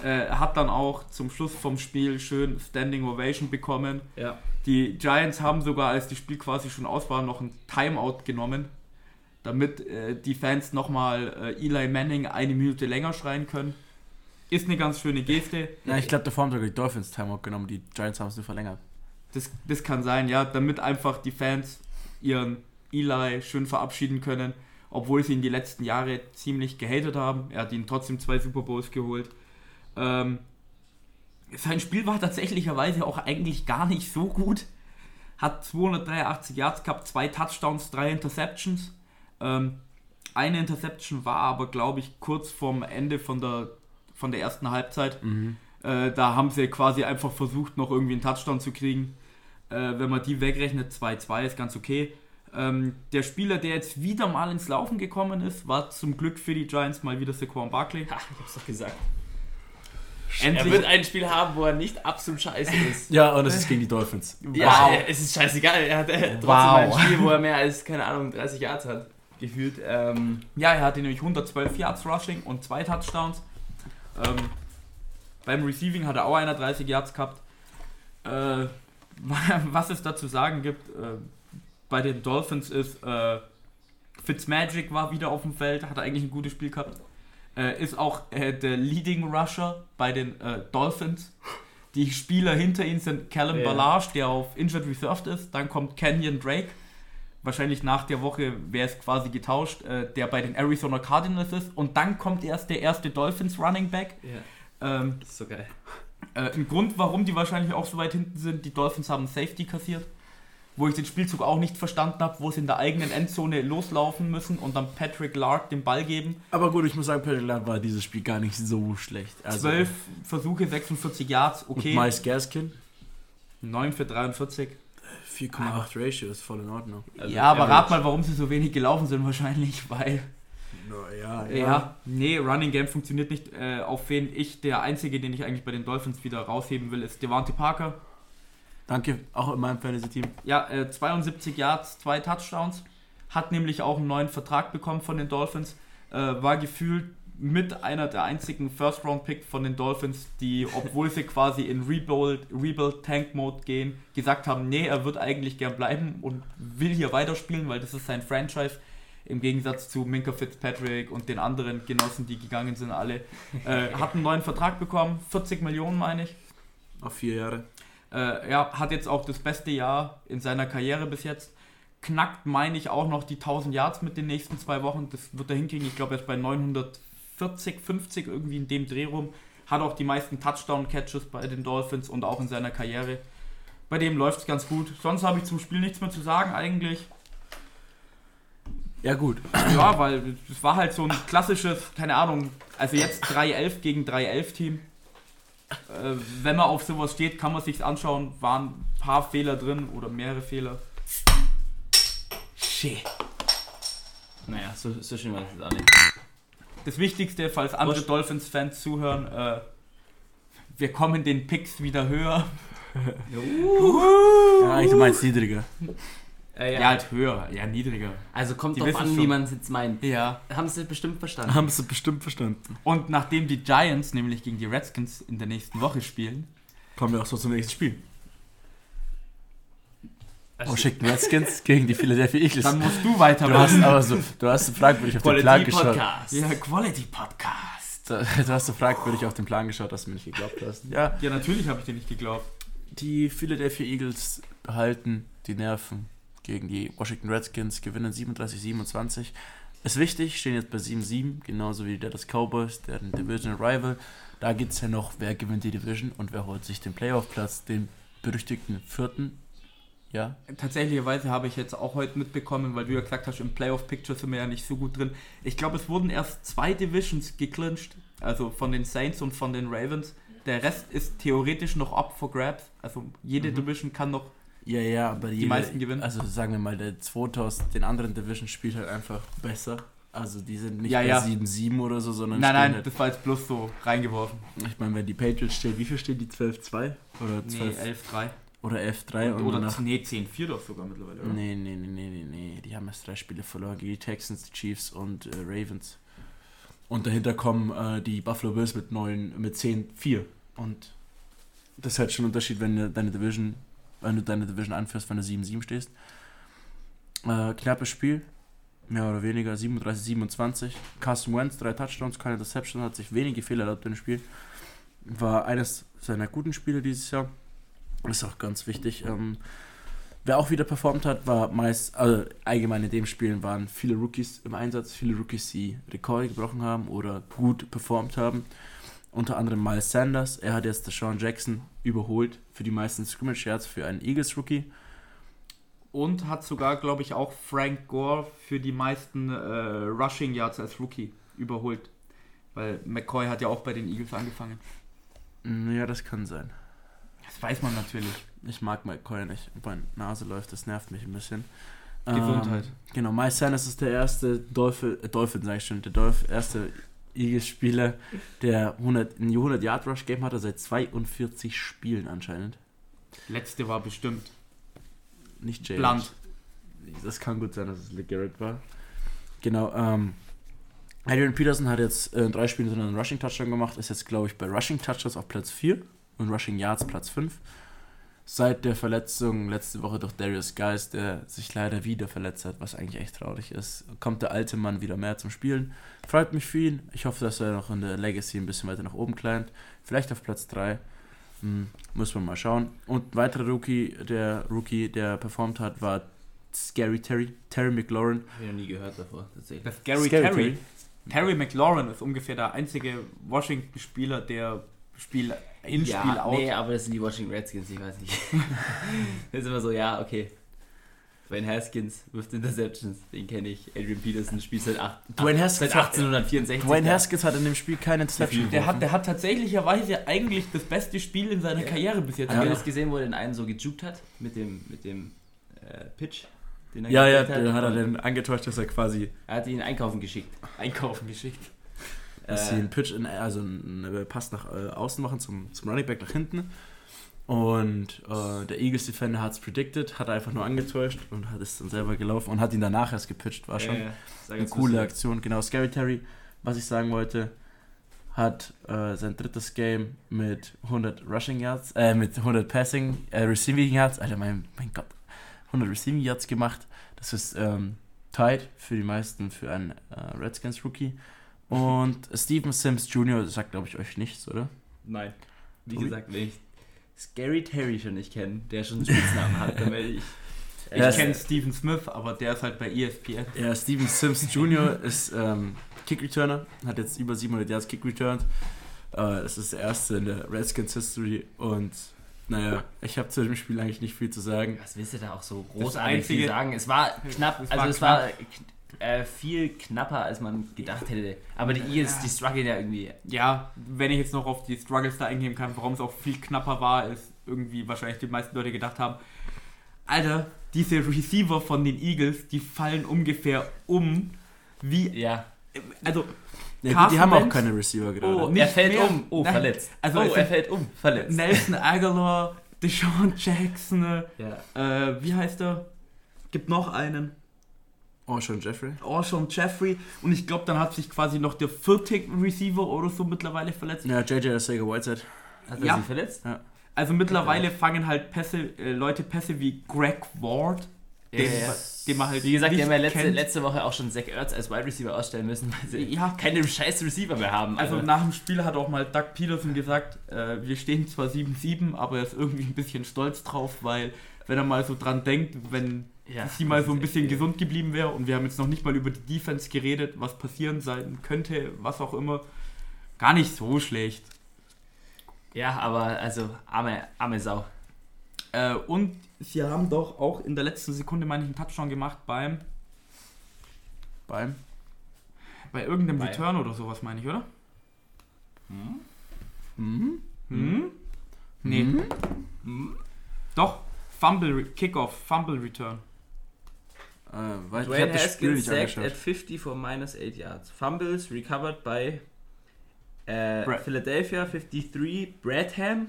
Äh, hat dann auch zum Schluss vom Spiel schön Standing Ovation bekommen. Ja. Die Giants haben sogar, als das Spiel quasi schon aus war, noch ein Timeout genommen, damit äh, die Fans nochmal äh, Eli Manning eine Minute länger schreien können. Ist eine ganz schöne Geste. Ja, ich glaube, davor haben sogar die Dolphins Timeout genommen, die Giants haben es nur verlängert. Das, das kann sein, ja, damit einfach die Fans ihren Eli schön verabschieden können, obwohl sie ihn die letzten Jahre ziemlich gehatet haben. Er hat ihn trotzdem zwei Super Bowls geholt. Ähm, sein Spiel war tatsächlicherweise auch eigentlich gar nicht so gut. Hat 283 Yards gehabt, zwei Touchdowns, drei Interceptions. Ähm, eine Interception war aber, glaube ich, kurz vorm Ende von der, von der ersten Halbzeit. Äh, da haben sie quasi einfach versucht, noch irgendwie einen Touchdown zu kriegen. Äh, wenn man die wegrechnet, 2-2 ist ganz okay. Ähm, der Spieler, der jetzt wieder mal ins Laufen gekommen ist, war zum Glück für die Giants mal wieder Saquon Barkley. Ha, ich hab's doch gesagt. Endlich. Er wird ein Spiel haben, wo er nicht absolut scheiße ist. Ja, und es ist gegen die Dolphins. Ja, Wow. es ist scheißegal. Er hat äh, trotzdem Wow. ein Spiel, wo er mehr als, keine Ahnung, 30 Yards hat. Gefühlt. Ähm, Ja, er hatte nämlich 112 Yards Rushing und zwei Touchdowns. Ähm, beim Receiving hat er auch einer 30 Yards gehabt. Äh, was es da zu sagen gibt, äh, bei den Dolphins ist, äh, Fitzmagic war wieder auf dem Feld, hat eigentlich ein gutes Spiel gehabt. Äh, ist auch äh, der Leading Rusher bei den äh, Dolphins. Die Spieler hinter ihm sind Callum Ja. Ballage, der auf Injured Reserved ist. Dann kommt Kenyon Drake. Wahrscheinlich nach der Woche wäre es quasi getauscht, äh, der bei den Arizona Cardinals ist. Und dann kommt erst der erste Dolphins Running Back. ja, Ähm, das ist so geil. äh, ein Grund, warum die wahrscheinlich auch so weit hinten sind, die Dolphins haben Safety kassiert. Wo ich den Spielzug auch nicht verstanden habe, wo sie in der eigenen Endzone loslaufen müssen und dann Patrick Lark den Ball geben. Aber gut, ich muss sagen, Patrick Lund war dieses Spiel gar nicht so schlecht. Also, 12 Versuche, 46 Yards, Und okay. Miles Gaskin, 9 für 43. 4,8 Ratio ist voll in Ordnung. Also ja, aber average. rat mal, warum sie so wenig gelaufen sind wahrscheinlich, weil Naja, Ja, nee, Running Game funktioniert nicht. Äh, auf wen ich, der einzige, den ich eigentlich bei den Dolphins wieder rausheben will, ist Devante Parker. Danke, auch in meinem Fantasy-Team. Ja, äh, 72 Yards, zwei Touchdowns. Hat nämlich auch einen neuen Vertrag bekommen von den Dolphins. Äh, war gefühlt mit einer der einzigen First-Round-Picks von den Dolphins, die, obwohl sie quasi in Rebuild, Rebuild Tank Mode gehen, gesagt haben, nee, er wird eigentlich gern bleiben und will hier weiterspielen, weil das ist sein Franchise. Im Gegensatz zu Minka Fitzpatrick und den anderen Genossen, die gegangen sind, alle. Äh, hat einen neuen Vertrag bekommen, 40 Millionen meine ich. Auf vier Jahre. Äh, ja, hat jetzt auch das beste Jahr in seiner Karriere bis jetzt. Knackt, meine ich, auch noch die 1000 Yards mit den nächsten zwei Wochen. Das wird er hinkriegen. Ich glaube, er ist bei 940, 50 irgendwie in dem Dreh rum. Hat auch die meisten Touchdown-Catches bei den Dolphins und auch in seiner Karriere. Bei dem läuft es ganz gut. Sonst habe ich zum Spiel nichts mehr zu sagen eigentlich. Ja, gut. Ja, weil es war halt so ein klassisches, keine Ahnung, also jetzt 3-11 gegen 3-11-Team. Äh, wenn man auf sowas steht, kann man sich's anschauen. Waren ein paar Fehler drin oder mehrere Fehler. Shit. Naja, so, so schön war das jetzt auch nicht. Das Wichtigste, falls andere. Dolphins-Fans zuhören, äh, wir kommen den Picks wieder höher. Ja, ich mein's niedriger. Äh, Ja, halt höher, ja niedriger. Also kommt Die drauf an, schon. wie man es jetzt meint. Ja. Haben sie bestimmt verstanden. Haben sie bestimmt verstanden. Und nachdem die Giants nämlich gegen die Redskins in der nächsten Woche spielen, Kommen wir auch so zum nächsten Spiel. Also, Washington Redskins gegen die Philadelphia Eagles. dann musst du weiter Du hast aber so, du hast so fragwürdig auf den Plan Quality geschaut. Podcast. Ja, Quality Podcast. Du hast so fragwürdig auf den Plan geschaut, dass du mir nicht geglaubt hast. Ja, Ja, natürlich habe ich dir nicht geglaubt. die Philadelphia Eagles behalten die Nerven gegen die Washington Redskins, gewinnen 37-27. Ist wichtig, stehen jetzt bei 7-7, genauso wie die Dallas Cowboys, deren Division Rival. Da geht es ja noch, wer gewinnt die Division und wer holt sich den Playoff-Platz, den berüchtigten vierten. Ja, Tatsächlicherweise habe ich jetzt auch heute mitbekommen, weil du ja gesagt hast, im Playoff-Picture sind wir ja nicht so gut drin. Ich glaube, es wurden erst zwei Divisions geclincht, also von den Saints und von den Ravens. Der Rest ist theoretisch noch up for grabs. Also jede Mhm. Division kann noch. Ja, ja, aber Die meisten gewinnen. Also sagen wir mal, der aus den anderen Division spielt halt einfach besser. Also die sind nicht Ja, bei ja. 7-7 oder so, sondern Nein, nein, halt, das war jetzt bloß so reingeworfen. ich meine, wenn die Patriots stehen, wie viel stehen die? 12-2? Oder 12 Nee, 11-3. oder 11-3 und Oder danach nee, 10-4 doch sogar mittlerweile, oder? Nee, nee, nee, nee, nee, nee. Die haben erst drei Spiele verloren gegen die Texans, die Chiefs und äh, Ravens. Und dahinter kommen äh, die Buffalo Bills mit 9, mit 10-4. Und das ist halt schon ein Unterschied, wenn deine Division, wenn du deine Division anführst, wenn du 7-7 stehst. Äh, knappes Spiel, mehr oder weniger, 37-27. Carson Wentz, drei Touchdowns, keine Deception, hat sich wenige Fehler erlaubt im Spiel. War eines seiner guten Spiele dieses Jahr. Ist auch ganz wichtig. Ähm, Wer auch wieder performt hat, war meist, also allgemein in dem Spielen waren viele Rookies im Einsatz, viele Rookies, die Rekorde gebrochen haben oder gut performt haben. Unter anderem Miles Sanders, er hat jetzt Deshaun Jackson überholt für die meisten Scrimmage Yards für einen Eagles Rookie. Und hat sogar, glaube ich, auch Frank Gore für die meisten äh, Rushing Yards als Rookie überholt. Weil McCoy hat ja auch bei den Eagles angefangen. Mm, Ja, das kann sein. Das weiß man natürlich. Ich mag McCoy nicht. Meine Nase läuft, das nervt mich ein bisschen. Gesundheit. Ähm, genau, Miles Sanders ist der erste Dolphin, äh, Dolphin sag ich schon, der Dolph, erste Eagles-Spieler, der 100, ein 100-Yard-Rush-Game hatte seit 42 Spielen anscheinend. Letzte war bestimmt. Nicht Jay. Blunt. Das kann gut sein, dass es LeGarrette war. Genau, ähm, Adrian Peterson hat jetzt äh, in drei Spielen einen Rushing-Touchdown gemacht, ist jetzt, glaube ich, bei Rushing-Touchdowns auf Platz 4 und Rushing Yards Platz 5. Seit der Verletzung letzte Woche durch Darius Geist, der sich leider wieder verletzt hat, was eigentlich echt traurig ist, kommt der alte Mann wieder mehr zum Spielen. Freut mich für ihn. Ich hoffe, dass er noch in der Legacy ein bisschen weiter nach oben kleint. Vielleicht auf Platz 3. Hm, muss man mal schauen. Und ein weiterer Rookie, der Rookie, der performt hat, war Scary Terry, Terry McLaurin. Hab ich noch nie gehört davor, tatsächlich. Das Gary Scary Terry. Terry McLaurin ist ungefähr der einzige Washington-Spieler, der Spiel in ja, Spiel out. Nee, aber das sind die Washington Redskins, ich weiß nicht. das ist immer so, ja, okay. Dwayne Haskins wirft Interceptions, den kenne ich. Adrian Peterson spielt seit, acht, Dwayne acht- Haskins seit hat- 1864. Dwayne. Haskins hat in dem Spiel keine Interception Der hat, der hat tatsächlicherweise eigentlich das beste Spiel in seiner Ja. Karriere bis jetzt. Habt ihr Ja. das gesehen, wo er den einen so gejuckt hat? Mit dem, mit dem äh, Pitch? Den er Ja, ja, dann hat er den angetäuscht, dass er quasi Er hat ihn einkaufen geschickt. einkaufen geschickt. Dass Äh, sie einen Pitch, in, also einen Pass nach äh, außen machen zum, zum Running Back nach hinten. Und äh, der Eagles Defender hat es predicted, hat einfach nur angetäuscht und hat es dann selber gelaufen und hat ihn danach erst gepitcht. War schon Äh, sag eine coole Aktion. Genau, Scary Terry, was ich sagen wollte, hat äh, sein drittes Game mit 100 Rushing Yards, äh, mit 100 Passing, äh, Receiving Yards, Alter, mein, mein Gott, 100 Receiving Yards gemacht. Das ist ähm, tied für die meisten für einen äh, Redskins Rookie. Und Steven Sims Jr. sagt, glaube ich, euch nichts, oder? Nein. Wie Tobi? gesagt, wenn ich Scary Terry schon nicht kenne, der schon einen Spitznamen hat, dann werde ich. Ich Ja, kenne Steven Smith, aber der ist halt bei ESPN. Ja, Steven Sims Jr. ist ähm, Kick Returner, hat jetzt über 700 Yards Kick returned. Äh, das ist der erste in der Redskins History und naja, ich habe zu dem Spiel eigentlich nicht viel zu sagen. Was willst du da auch so großartig Einzige- viel sagen? Es war knapp, Es also war es war kn- äh, viel knapper, als man gedacht hätte. Aber die Eagles, die strugglen ja irgendwie. Ja, wenn ich jetzt noch auf die Struggles da eingehen kann, warum es auch viel knapper war, als irgendwie wahrscheinlich die meisten Leute gedacht haben. Alter, diese Receiver von den Eagles, die fallen ungefähr um wie. Ja. Also, Ja, gut, die haben auch keine Receiver gerade. Oh, er fällt mehr. um. Oh, Nein. verletzt. Also oh, er fällt um. Verletzt. Nelson Aguilar, Deshaun Jackson, Ja. äh, wie heißt er? Gibt noch einen. Oh, schon Jeffrey? Orshon Jeffrey. Und ich glaube, dann hat sich quasi noch der vierte Receiver oder so mittlerweile verletzt. Ja, JJ Sega Whiteside. Hat er Ja. sich verletzt? Also mittlerweile fangen halt Pässe, äh, Leute Pässe wie Greg Ward, Ja, den, ja, ja. den man halt Wie gesagt, die nicht haben ja letzte, letzte Woche auch schon Zach Ertz als Wide Receiver ausstellen müssen, weil sie Ja. keine scheiß Receiver mehr haben. Also nach dem Spiel hat auch mal Doug Peterson gesagt, äh, wir stehen zwar 7-7, aber er ist irgendwie ein bisschen stolz drauf, weil wenn er mal so dran denkt, wenn ja, sie mal so ein bisschen gesund geblieben wäre und wir haben jetzt noch nicht mal über die Defense geredet, was passieren sein könnte, was auch immer, gar nicht so schlecht. Ja, aber also arme, arme Sau. Äh, und sie haben doch auch in der letzten Sekunde, meine ich, einen Touchdown gemacht beim Beim. bei irgendeinem Bei- Return oder sowas, meine ich, oder? Mhm. Hm? Nee. Mhm. Hm? Doch, Fumble, Kickoff, Fumble Return. Äh, weil ich Dwayne Spiel Haskins nicht sacked at 50 for minus 8 yards. Fumbles recovered by äh, Philadelphia 53, Bradham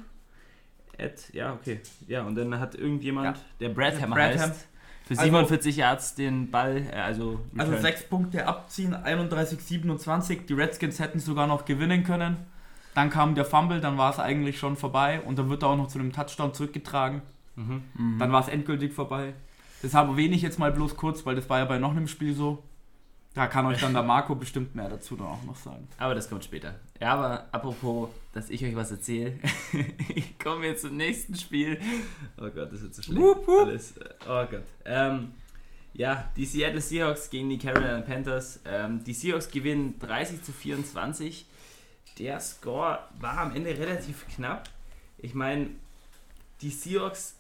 at, ja, okay. Ja, und dann hat irgendjemand, Ja. der Bradham Bradham. heißt, für Also- 47 Yards den Ball, äh, also, Also returned. sechs Punkte abziehen, 31-27. Die Redskins hätten sogar noch gewinnen können. Dann kam der Fumble, dann war es eigentlich schon vorbei und dann wird er auch noch zu einem Touchdown zurückgetragen. Mhm. Mhm. Dann war es endgültig vorbei. Deshalb erwähne ich jetzt mal bloß kurz, weil das war ja bei noch einem Spiel so. Da kann euch dann der Marco bestimmt mehr dazu dann auch noch sagen. Aber das kommt später. Ja, aber apropos, dass ich euch was erzähle. ich komme jetzt zum nächsten Spiel. Oh Gott, das wird so schlecht. Wup, wup. Alles. äh, Oh Gott. Ähm, ja, die Seattle Seahawks gegen die Carolina Panthers. Ähm, die Seahawks gewinnen 30 zu 24. Der Score war am Ende relativ knapp. Ich meine, die Seahawks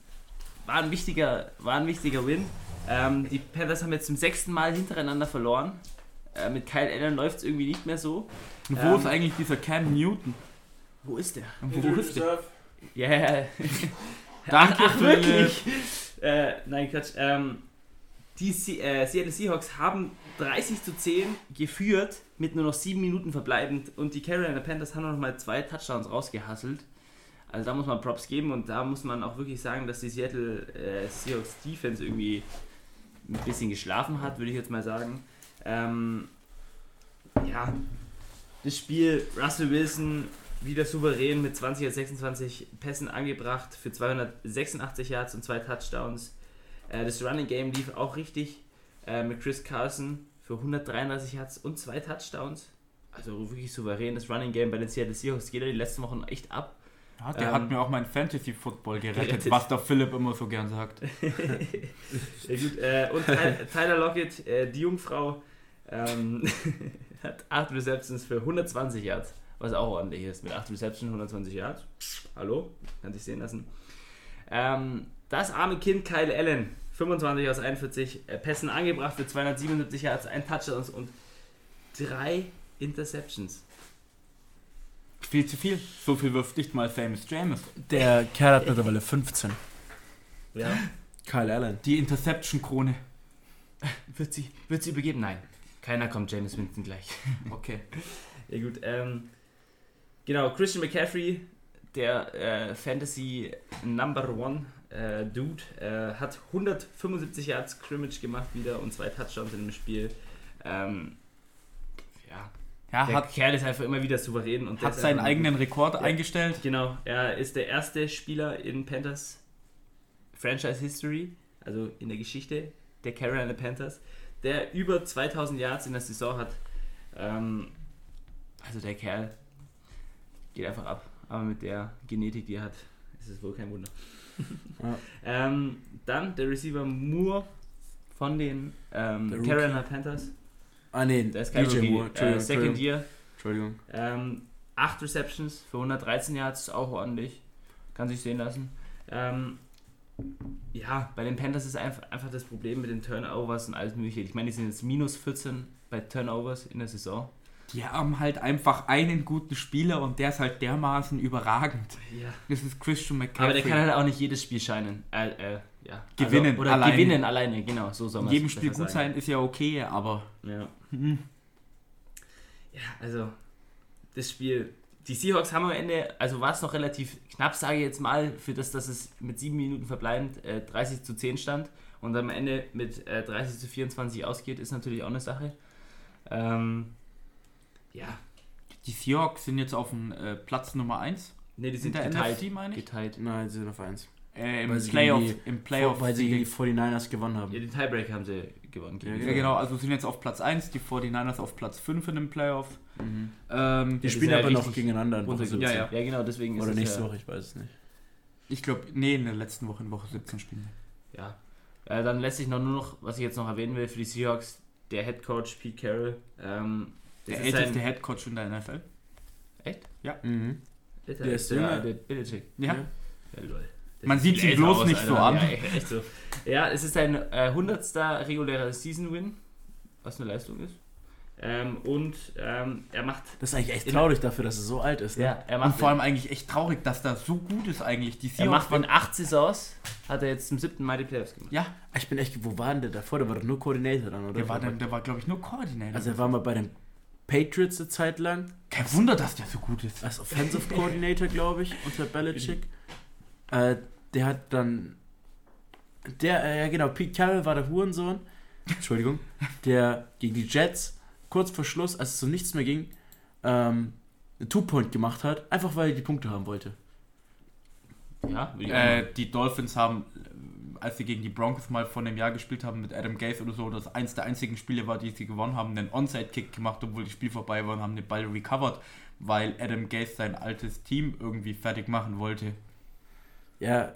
war ein wichtiger, war ein wichtiger Win. Ähm, die Panthers haben jetzt zum sechsten Mal hintereinander verloren. Äh, mit Kyle Allen läuft es irgendwie nicht mehr so. Und wo Ähm, ist eigentlich dieser Cam Newton? Wo ist der? Wo ist der? Ja, ja. Danke, Ach, wirklich? Äh, nein, Quatsch. Ähm, die Se äh, Seattle Seahawks haben 30 zu 10 geführt mit nur noch 7 Minuten verbleibend und die Carolina Panthers haben noch mal zwei Touchdowns rausgehasselt. Also da muss man Props geben und da muss man auch wirklich sagen, dass die Seattle äh, Seahawks Defense irgendwie ein bisschen geschlafen hat, würde ich jetzt mal sagen. Ähm, ja, das Spiel Russell Wilson wieder souverän mit 20 oder 26 Pässen angebracht für 286 Yards und zwei Touchdowns. Äh, das Running Game lief auch richtig äh, mit Chris Carson für 133 Yards und zwei Touchdowns. Also wirklich souverän. Das Running Game bei den Seattle Seahawks geht ja die letzten Wochen echt ab. Ja, der Ähm, hat mir auch mein Fantasy Football gerettet, gerettet. was der Philipp immer so gern sagt. Ja, gut, äh, und Ty- Tyler Lockett, äh, die Jungfrau, ähm, hat 8 Receptions für 120 Yards, was auch ordentlich ist. Mit 8 Receptions 120 Yards. Hallo, kann sich sehen lassen. Ähm, das arme Kind Kyle Allen, 25 aus 41 äh, Pässen angebracht für 277 Yards, ein Touchdown und drei Interceptions. Viel zu viel. So viel wirft nicht mal Famous James. Der Kerl hat mittlerweile 15. Ja. Kyle Allen. Die Interception-Krone. Wird sie, wird sie übergeben? Nein. Keiner kommt James Winston gleich. Okay. Ja gut, ähm, genau, Christian McCaffrey, der äh, Fantasy Number One äh, Dude. Äh, hat 175 Yards Scrimmage gemacht wieder und zwei Touchdowns in dem Spiel. Ähm, ja, Ja, der hat, Kerl ist einfach immer wieder souverän und hat seinen eigenen Rekord Ja. eingestellt. Genau, er ist der erste Spieler in Panthers Franchise History, also in der Geschichte der Carolina Panthers, der über 2000 Yards in der Saison hat. Ähm, also der Kerl geht einfach ab. Aber mit der Genetik, die er hat, ist es wohl kein Wunder. Ja. ähm, dann der Receiver Moore von den ähm. Carolina Panthers. Ah, nee, Der ist kein DJ Rookie, Moore. äh, Entschuldigung, Second Entschuldigung. Year. Entschuldigung. Ähm, 8 Receptions für 113 Yards, auch ordentlich. Kann sich sehen lassen. Ähm, ja, bei den Panthers ist einfach, einfach das Problem mit den Turnovers und alles mögliche. Ich meine, die sind jetzt minus 14 bei Turnovers in der Saison. Die haben halt einfach einen guten Spieler und der ist halt dermaßen überragend. Ja. Das ist Christian McCaffrey. Aber der kann halt auch nicht jedes Spiel scheinen. Äh, äh, ja. Gewinnen, Also, oder alleine. gewinnen alleine, genau. So soll man jedem Spiel gut sagen. sein ist ja okay, aber Ja. hm, Ja, also das Spiel. Die Seahawks haben am Ende, also war es noch relativ knapp, sage ich jetzt mal, für das, dass es mit sieben Minuten verbleibend äh, 30 zu 10 stand und am Ende mit äh, 30 zu 24 ausgeht, ist natürlich auch eine Sache. Ähm, ja, die Seahawks sind jetzt auf dem äh, Platz Nummer 1 ne, die in sind der geteilt. NFC, meine ich. geteilt. Nein, sie sind auf 1. Äh, Im Playoff, gegen im Playoff weil sie gegen die gegen- 49ers gewonnen haben. Ja, den Tiebreak haben sie gewonnen. Ja, ja, genau, also sind jetzt auf Platz 1, die 49ers auf Platz 5 in den Playoff. Mhm. Ähm, Die die spielen aber noch gegeneinander in Woche runtergezogen. 17. Ja, ja. ja, genau, deswegen ist Oder nächste ja, Woche, ich weiß es nicht. ich glaube, nee, in der letzten Woche, in Woche 17 spielen die. Ja. Äh, dann lässt sich noch nur noch, was ich jetzt noch erwähnen will für die Seahawks, der Head Coach Pete Carroll. Ähm, Der älteste ein- Head Coach in der NFL. Echt? Mhm. Der, Der ist der, jünger. der Belichick. Ja. Ja, lol. Der Man sieht ihn älter bloß nicht so Alter. an. Ja, echt so. ja, es ist sein äh, 100. regulärer Season-Win, was eine Leistung ist. Ähm, und ähm, er macht. Das ist eigentlich echt traurig dafür, dass er so alt ist. Ne? Ja, er Und macht, vor allem eigentlich echt traurig, dass da so gut ist eigentlich. Die er Seahawks macht in acht Saisons, hat er jetzt zum siebten Mal die Playoffs gemacht. Ja, Ich bin echt, wo war denn der davor? Der war doch nur Koordinator dann, oder? der war, dann, der war glaube ich, nur Koordinator. also er war mal bei den Patriots eine Zeit lang, Kein Wunder, dass der so gut ist. als Offensive Coordinator, glaube ich, unter Belichick. Äh, der hat dann, der, äh, ja genau, Pete Carroll war der Hurensohn, Entschuldigung, der gegen die Jets kurz vor Schluss, als es so nichts mehr ging, ähm, einen Two-Point gemacht hat, einfach weil er die Punkte haben wollte. Ja, Äh, die Dolphins haben, äh, als sie gegen die Broncos mal vor einem Jahr gespielt haben mit Adam Gase oder so, das eins der einzigen Spiele war, die sie gewonnen haben, einen Onside-Kick gemacht, obwohl das Spiel vorbei war und haben den Ball recovered, weil Adam Gase sein altes Team irgendwie fertig machen wollte. Ja,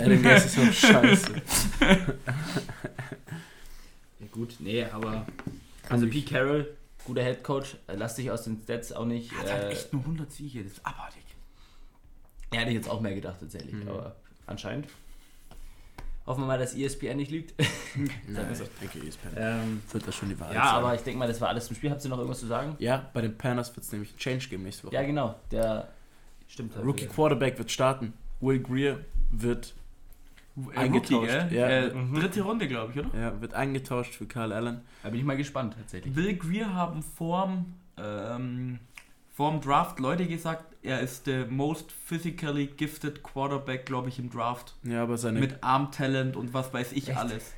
Adam Gase ist so scheiße. Ja, gut, nee, aber. Also Pete Carroll, guter Head Coach, lass dich aus den Stats auch nicht. Hat halt Äh, echt nur 100 Siege, das ist abartig. er hätte jetzt auch mehr gedacht tatsächlich, Mhm. aber anscheinend. Hoffen wir mal, dass ESPN nicht lügt. Nein, so. ich denke, ESPN ähm, wird das schon die Wahrheit ja, sagen. aber ich denke mal, das war alles zum Spiel. Habt ihr noch irgendwas zu sagen? Ja, bei den Panthers wird es nämlich ein Change geben nächste Woche. Ja, genau. Der stimmt. halt. Rookie Quarterback wird starten. Will Greer wird, Äh, Eingetauscht, Rookie, ja. Äh, Mhm. Dritte Runde, glaube ich, oder? ja, wird eingetauscht für Carl Allen. Da bin ich mal gespannt tatsächlich. Will Greer haben vorm, ähm, vorm Draft Leute gesagt, er ist der most physically gifted Quarterback, glaube ich, im Draft. Ja, aber seine Mit Armtalent und was weiß ich Echt? alles.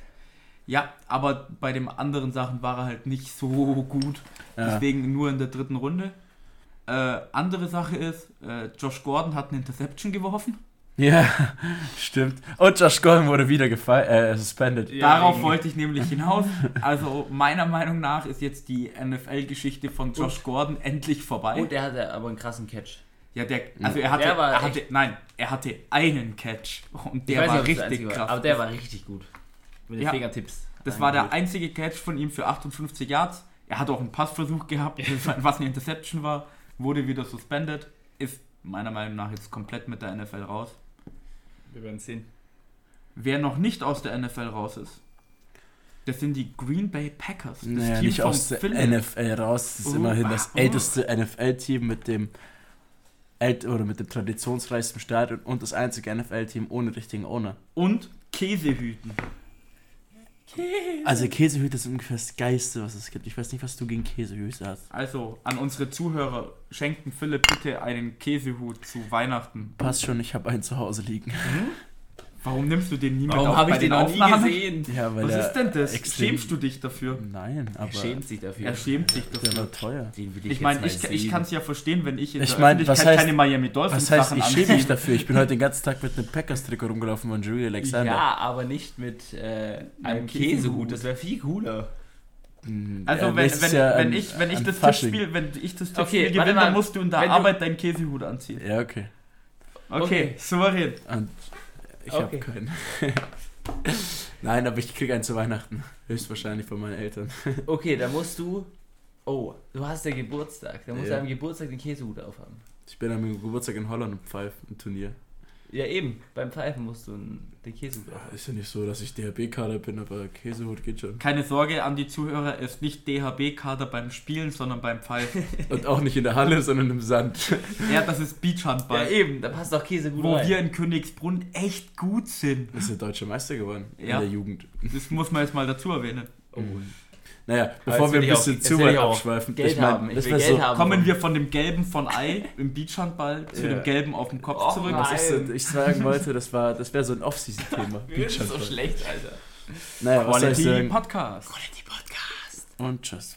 Ja, aber bei den anderen Sachen war er halt nicht so gut. ja, Deswegen nur in der dritten Runde. Äh, andere Sache ist, äh, Josh Gordon hat eine Interception geworfen. Ja, stimmt. Und Josh Gordon wurde wieder gefi- äh, suspended. Ja, Darauf wollte ich nämlich hinaus. Also meiner Meinung nach ist jetzt die NFL-Geschichte von Josh Gordon endlich vorbei. Und er hatte aber einen krassen Catch. ja, der, also er hatte, Der war er hatte, nein, er hatte einen Catch und der war nicht, richtig krass. War, aber der war richtig gut. Mit den Ja. Fingertips. das war der einzige Catch von ihm für 58 Yards. Er hat auch einen Passversuch gehabt, was eine Interception war, wurde wieder suspended, ist meiner Meinung nach jetzt komplett mit der NFL raus. Wir werden sehen. Wer noch nicht aus der NFL raus ist, das sind die Green Bay Packers. Das Naja, Team nicht aus der Philipp. NFL raus. Das ist Oh, immerhin das oh. älteste NFL-Team mit dem ält oder mit dem traditionsreichsten Stadion und das einzige NFL-Team ohne richtigen Owner. Und Käsehüten. Also Käsehüte sind ungefähr das Geiste, was es gibt. Ich weiß nicht, was du gegen Käsehüte hast. Also, an unsere Zuhörer, schenken Philipp bitte einen Käsehut zu Weihnachten. Passt schon, ich habe einen zu Hause liegen. Warum nimmst du den nie mit Warum auf habe ich bei den noch nie gesehen? Ja, weil Was ist denn das? Schämst du dich dafür? Nein, aber Er schämt sich dafür. Er schämt sich der dafür. war teuer. Den will Ich jetzt meine, ich, ich kann es ja verstehen, wenn ich in Ich der mein, Öffentlichkeit was heißt- keine Miami Dolphins Was heißt, Sachen ich schäme mich dafür? Ich bin heute den ganzen Tag mit einem Packers-Trikot rumgelaufen von Julie Alexander. Ja, aber nicht mit äh, einem Käsehut. Das wäre viel cooler. Hm, Also wenn, wenn, ja wenn an- ich, wenn ich das Fasching. Tippspiel, wenn ich das Okay, Tippspiel warte gewinne, mal. dann musst du in der Arbeit deinen Käsehut anziehen. Ja, okay. Okay, Okay. souverän. Und ich Okay. habe keinen. Nein, aber ich kriege einen zu Weihnachten. Höchstwahrscheinlich von meinen Eltern. Okay, da musst du. Oh, du hast ja Geburtstag. Da musst Ja. du am Geburtstag den Käsehut aufhaben. Ich bin am Geburtstag in Holland und pfeife ein Turnier. Ja, eben. Beim Pfeifen musst du den Käsehut aufhaben. Ist ja nicht so, dass ich DHB-Kader bin, aber Käsehut geht schon. Keine Sorge an die Zuhörer, er ist nicht DHB-Kader beim Spielen, sondern beim Pfeifen. Und auch nicht in der Halle, sondern im Sand. ja, das ist Beachhandball. Ja, eben. Da passt auch Käsehut wo rein. wir in Königsbrunn echt gut sind. Ist der deutsche Meister geworden Ja. in der Jugend. Das muss man jetzt mal dazu erwähnen. Oh. Naja, bevor wir ein ich auch- bisschen jetzt zu weit ich auch abschweifen. Geld mein, haben. Ich das will Geld so, haben. Kommen wir von dem Gelben von Ei im Beachhandball zu Ja. dem Gelben auf dem Kopf Och, zurück. nein. Was ich, so, ich sagen wollte, das, war, das wäre so ein Off-Season-Thema. Wir sind so schlecht, Alter. Naja, was soll ich Quality sagen? Podcast. Quality Podcast. Und tschüss.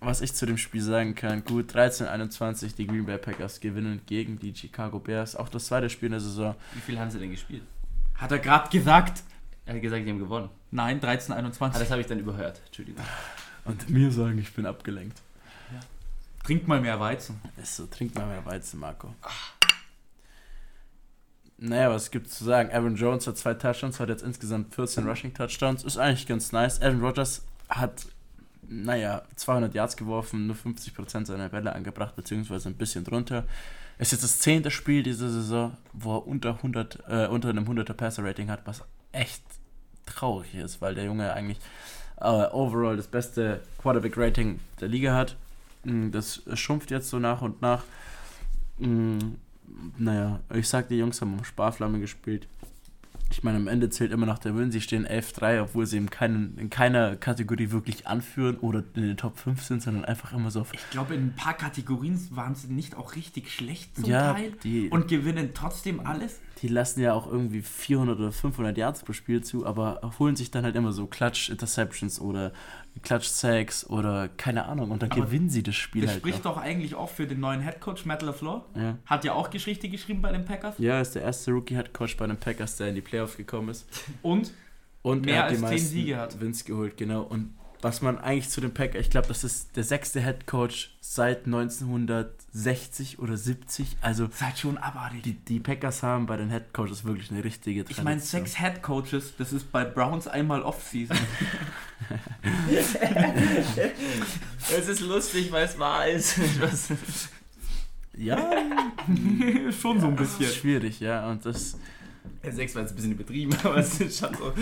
Was ich zu dem Spiel sagen kann, gut, 13-21, die Green Bay Packers gewinnen gegen die Chicago Bears. Auch das zweite Spiel in der Saison. Wie viel haben sie denn gespielt? Hat er gerade gesagt? Er hat gesagt, die haben gewonnen. Nein, Ah, 1321. das habe ich dann überhört. Entschuldigung. Und mir sagen, ich bin abgelenkt. Trink mal mehr Weizen. Ist so, trink mal mehr Weizen, Marco. Naja, was gibt's zu sagen? Aaron Jones hat zwei Touchdowns, hat jetzt insgesamt 14 Rushing Touchdowns. Ist eigentlich ganz nice. Aaron Rodgers hat, naja, 200 Yards geworfen, nur 50% seiner Bälle angebracht, beziehungsweise ein bisschen drunter. Ist jetzt das zehnte Spiel dieser Saison, wo er unter, 100, äh, unter einem 100er Passer-Rating hat, was echt traurig ist, weil der Junge eigentlich äh, overall das beste Quarterback-Rating der Liga hat. Mm, Das schrumpft jetzt so nach und nach. Mm, Naja, ich sag, die Jungs haben um Sparflamme gespielt. Ich meine, am Ende zählt immer noch der Win. Sie stehen 11-3, obwohl sie in, keinen, in keiner Kategorie wirklich anführen oder in den Top 5 sind, sondern einfach immer so. Ich glaube, in ein paar Kategorien waren sie nicht auch richtig schlecht zum Ja, Teil und gewinnen trotzdem alles. Die lassen ja auch irgendwie 400 oder 500 Yards pro Spiel zu, aber holen sich dann halt immer so Clutch-Interceptions oder Clutch-Sacks oder keine Ahnung und dann Aber gewinnen sie das Spiel Das halt. spricht doch eigentlich auch für den neuen Headcoach Matt LaFleur. Ja. Hat ja auch Geschichte geschrieben bei den Packers. ja, ist der erste Rookie-Head-Coach bei den Packers, der in die Playoffs gekommen ist. Und Und Mehr er als meisten Siege hat. Wins geholt, genau. Und was man eigentlich zu den Packers, ich glaube, das ist der sechste Head Coach seit 1960 oder 70. Also halt schon abartig. die, die Packers haben bei den Head Coaches wirklich eine richtige Ich meine, Tradition. sechs Head Coaches, das ist bei Browns einmal Off-Season. Es ist lustig, weil es wahr ist. Was? Ja, schon so ein bisschen. schwierig, ja. Und das, Ja, sechs war jetzt ein bisschen übertrieben, aber es ist schon so.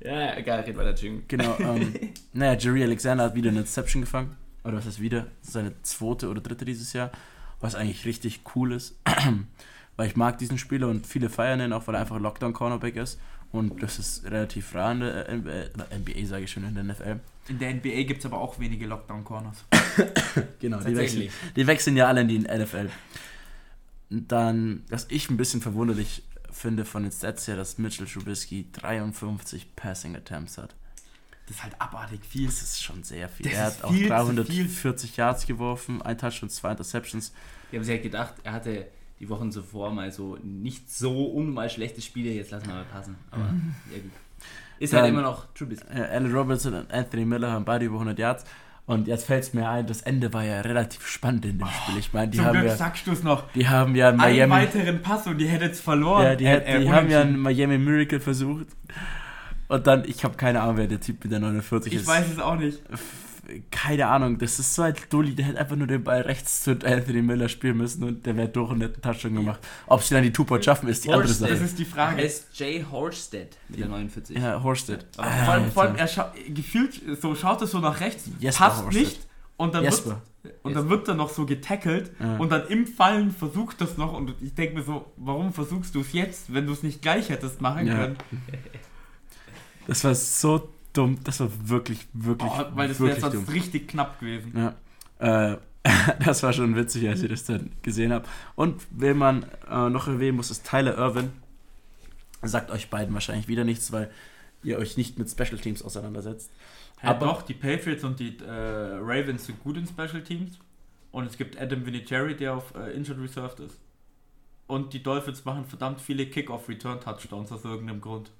Ja, egal, red weiter, Jing. genau. Ähm, naja, Jerry Alexander hat wieder eine Interception gefangen. Oder was heißt wieder? Seine zweite oder dritte dieses Jahr. Was eigentlich richtig cool ist. weil ich mag diesen Spieler und viele feiern ihn auch, weil er einfach Lockdown-Cornerback ist. Und das ist relativ rar in der NBA, NBA sage ich schon, in der NFL. In der NBA gibt es aber auch wenige Lockdown-Corners. Genau, die wechseln, Tatsächlich. die wechseln ja alle in die NFL. Dann, was ich ein bisschen verwunderlich finde von den Stats her, dass Mitchell Trubisky 53 Passing Attempts hat. Das ist halt abartig viel. Das ist schon sehr viel. Das er hat auch viel zu 340 Yards geworfen, ein Touchdown, zwei Interceptions. Die haben sich halt gedacht, er hatte die Wochen zuvor mal so nicht so unnormal schlechte Spiele, jetzt lassen wir mal passen. Aber ja gut. Ist halt Dann- immer noch Trubisky. Allen Robinson und Anthony Miller haben beide über 100 Yards. Und jetzt fällt es mir ein, das Ende war ja relativ spannend in dem Spiel. Ich meine, die haben Glück ja, sagst du es noch. die haben ja in Einen Miami, weiteren Pass und die hättet es verloren. ja, die, Äh, hat- äh, die haben ja ein Miami Miracle versucht. Und dann, ich habe keine Ahnung, wer der Typ mit der 49 Ich ist. weiß es auch nicht. Keine Ahnung, das ist so ein Dulli, der hätte einfach nur den Ball rechts zu Anthony Miller spielen müssen und der wäre durch und hätte einen Touchdown gemacht. Ob sie dann die Two-Point schaffen, ist die andere Horsted. Das Sache. ist die Er Frage. heißt Jay Horsted mit der 49. Ja, Horsted. Aber Ah, vor, allem, vor allem, er scha gefühlt, so schaut es so nach rechts, Jesper passt Horsted. nicht und dann, wird, Jesper. und dann wird er noch so getackelt Ja. und dann im Fallen versucht das noch und ich denke mir so, warum versuchst du es jetzt, wenn du es nicht gleich hättest machen Ja. können? Das war so dumm. Das war wirklich, wirklich, Oh, weil das wäre sonst richtig knapp gewesen. Ja. Äh, das war schon witzig, als ich das dann gesehen habe. Und wen man äh, noch erwähnen muss, ist Tyler Irvin. Sagt euch beiden wahrscheinlich wieder nichts, weil ihr euch nicht mit Special Teams auseinandersetzt. Ja, Aber- doch, die Patriots und die äh, Ravens sind gut in Special Teams. Und es gibt Adam Vinatieri, der auf äh, Injured Reserved ist. Und die Dolphins machen verdammt viele Kick-Off-Return-Touchdowns aus irgendeinem Grund.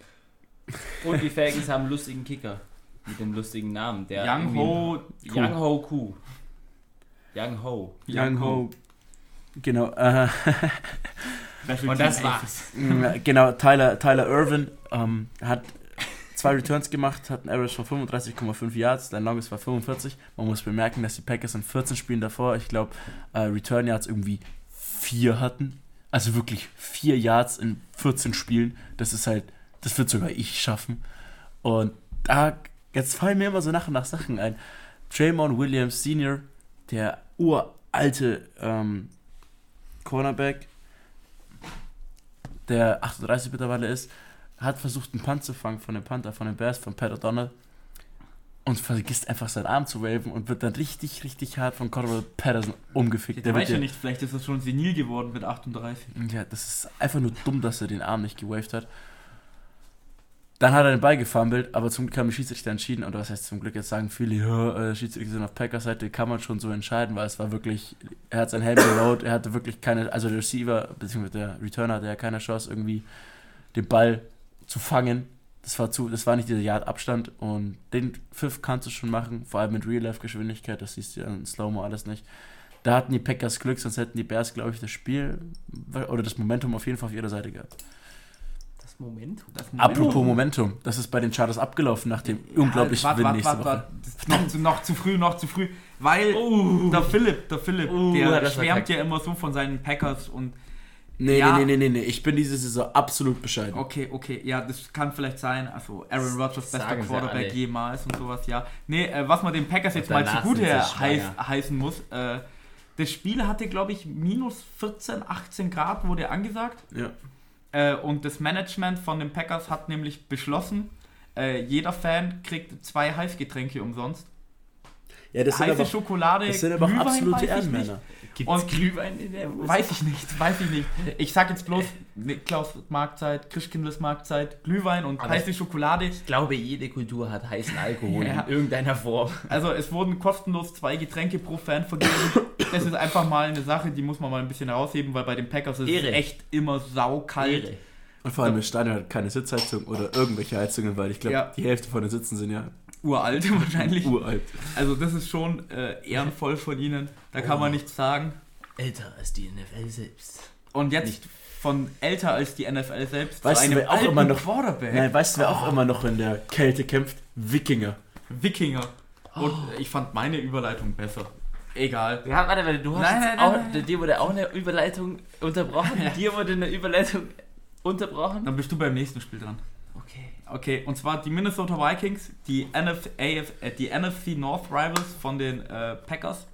Und die Falcons haben einen lustigen Kicker. Mit dem lustigen Namen. Der Young irgendwie- Ho, Young Ho Ku. Young Ho. Young Ho. Genau, äh, Und das war's. Ja, genau, Tyler, Tyler Irvin ähm, hat zwei Returns gemacht, hat einen Average von 35,5 Yards, sein Longest war 45. Man muss bemerken, dass die Packers in 14 Spielen davor, ich glaube, äh, Return Yards irgendwie vier hatten. Also wirklich vier Yards in 14 Spielen. Das ist halt, das wird sogar ich schaffen. Und da, jetzt fallen mir immer so nach und nach Sachen ein. Draymond Williams Sr., der uralte ähm, Cornerback, der 38 mittlerweile ist, hat versucht, einen Punt zu fangen von dem Panther, von den Bears, von Pat O'Donnell und vergisst einfach seinen Arm zu waven und wird dann richtig, richtig hart von Cordell Patterson umgefickt. Der wird weiß ja ja- nicht, vielleicht ist er schon senil geworden mit 38. ja, das ist einfach nur dumm, dass er den Arm nicht gewaved hat. Dann hat er den Ball gefummelt, aber zum Glück haben die Schiedsrichter entschieden. Und was heißt zum Glück? Jetzt sagen viele, ja, äh, Schiedsrichter sind auf Packers Seite, kann man schon so entscheiden, weil es war wirklich, er hat sein Helm geload, er hatte wirklich keine, also der Receiver, beziehungsweise der Returner hatte ja keine Chance, irgendwie den Ball zu fangen. Das war zu, das war nicht dieser Yard Abstand und den Pfiff kannst du schon machen, vor allem mit Real-Life-Geschwindigkeit, das siehst du ja in Slow-Mo alles nicht. Da hatten die Packers Glück, sonst hätten die Bears, glaube ich, das Spiel oder das Momentum auf jeden Fall auf ihrer Seite gehabt. Das Moment. Das Apropos Momentum, das ist bei den Chargers abgelaufen nach dem unglaublichen warte, Win warte, nächste warte, Woche. noch, zu, noch zu früh, noch zu früh. Weil Uh. der Philipp, der Philipp, Uh, der schwärmt ja immer so von seinen Packers und Nee, Ja. nee, nee, nee, nee, ich bin diese Saison absolut bescheiden. okay, okay, ja, das kann vielleicht sein. Also Aaron Rodgers bester Quarterback jemals und sowas, ja. Nee, äh, was man den Packers jetzt mal zugute heiß, heißen muss, äh, das Spiel hatte, glaube ich, minus 14, 18 Grad wurde angesagt. Ja. Äh, und das Management von den Packers hat nämlich beschlossen, äh, jeder Fan kriegt zwei Heißgetränke umsonst. ja, das sind Heiße aber, Schokolade, das sind aber Glühwein, absolute. Ehrenmänner. Gibt Und- Glühwein in der? Weiß ich nicht, weiß ich nicht. Ich sag jetzt bloß Niklaus Marktzeit, Christkindles Marktzeit, Glühwein und Aber heiße Schokolade. Ich glaube, jede Kultur hat heißen Alkohol Ja. in irgendeiner Form. Also es wurden kostenlos zwei Getränke pro Fan vergeben. Das ist einfach mal eine Sache, die muss man mal ein bisschen herausheben, weil bei den Packers ist Ehre. es echt immer saukalt. Ehre. Und vor allem das Stadion hat keine Sitzheizung oder irgendwelche Heizungen, weil ich glaube, Ja. die Hälfte von den Sitzen sind ja Uralt wahrscheinlich. uralt. Also das ist schon äh, ehrenvoll von ihnen. Da kann Oh. man nichts sagen. Älter als die NFL selbst. Und jetzt Nicht. von älter als die NFL selbst Weißt du, zu einem wer auch alten immer noch- Quarterback. Nein, weißt du, wer auch immer noch in der Kälte kämpft? Wikinger. Wikinger. Und ich fand meine Überleitung besser. Egal. Ja, warte, warte, du hast Nein, nein, auch, nein. dir wurde auch eine Überleitung unterbrochen. Ja. Dir wurde eine Überleitung unterbrochen. Dann bist du beim nächsten Spiel dran. Okay. Okay, und zwar die Minnesota Vikings, die, NF, AF, äh, die NFC North Rivals von den äh, Packers,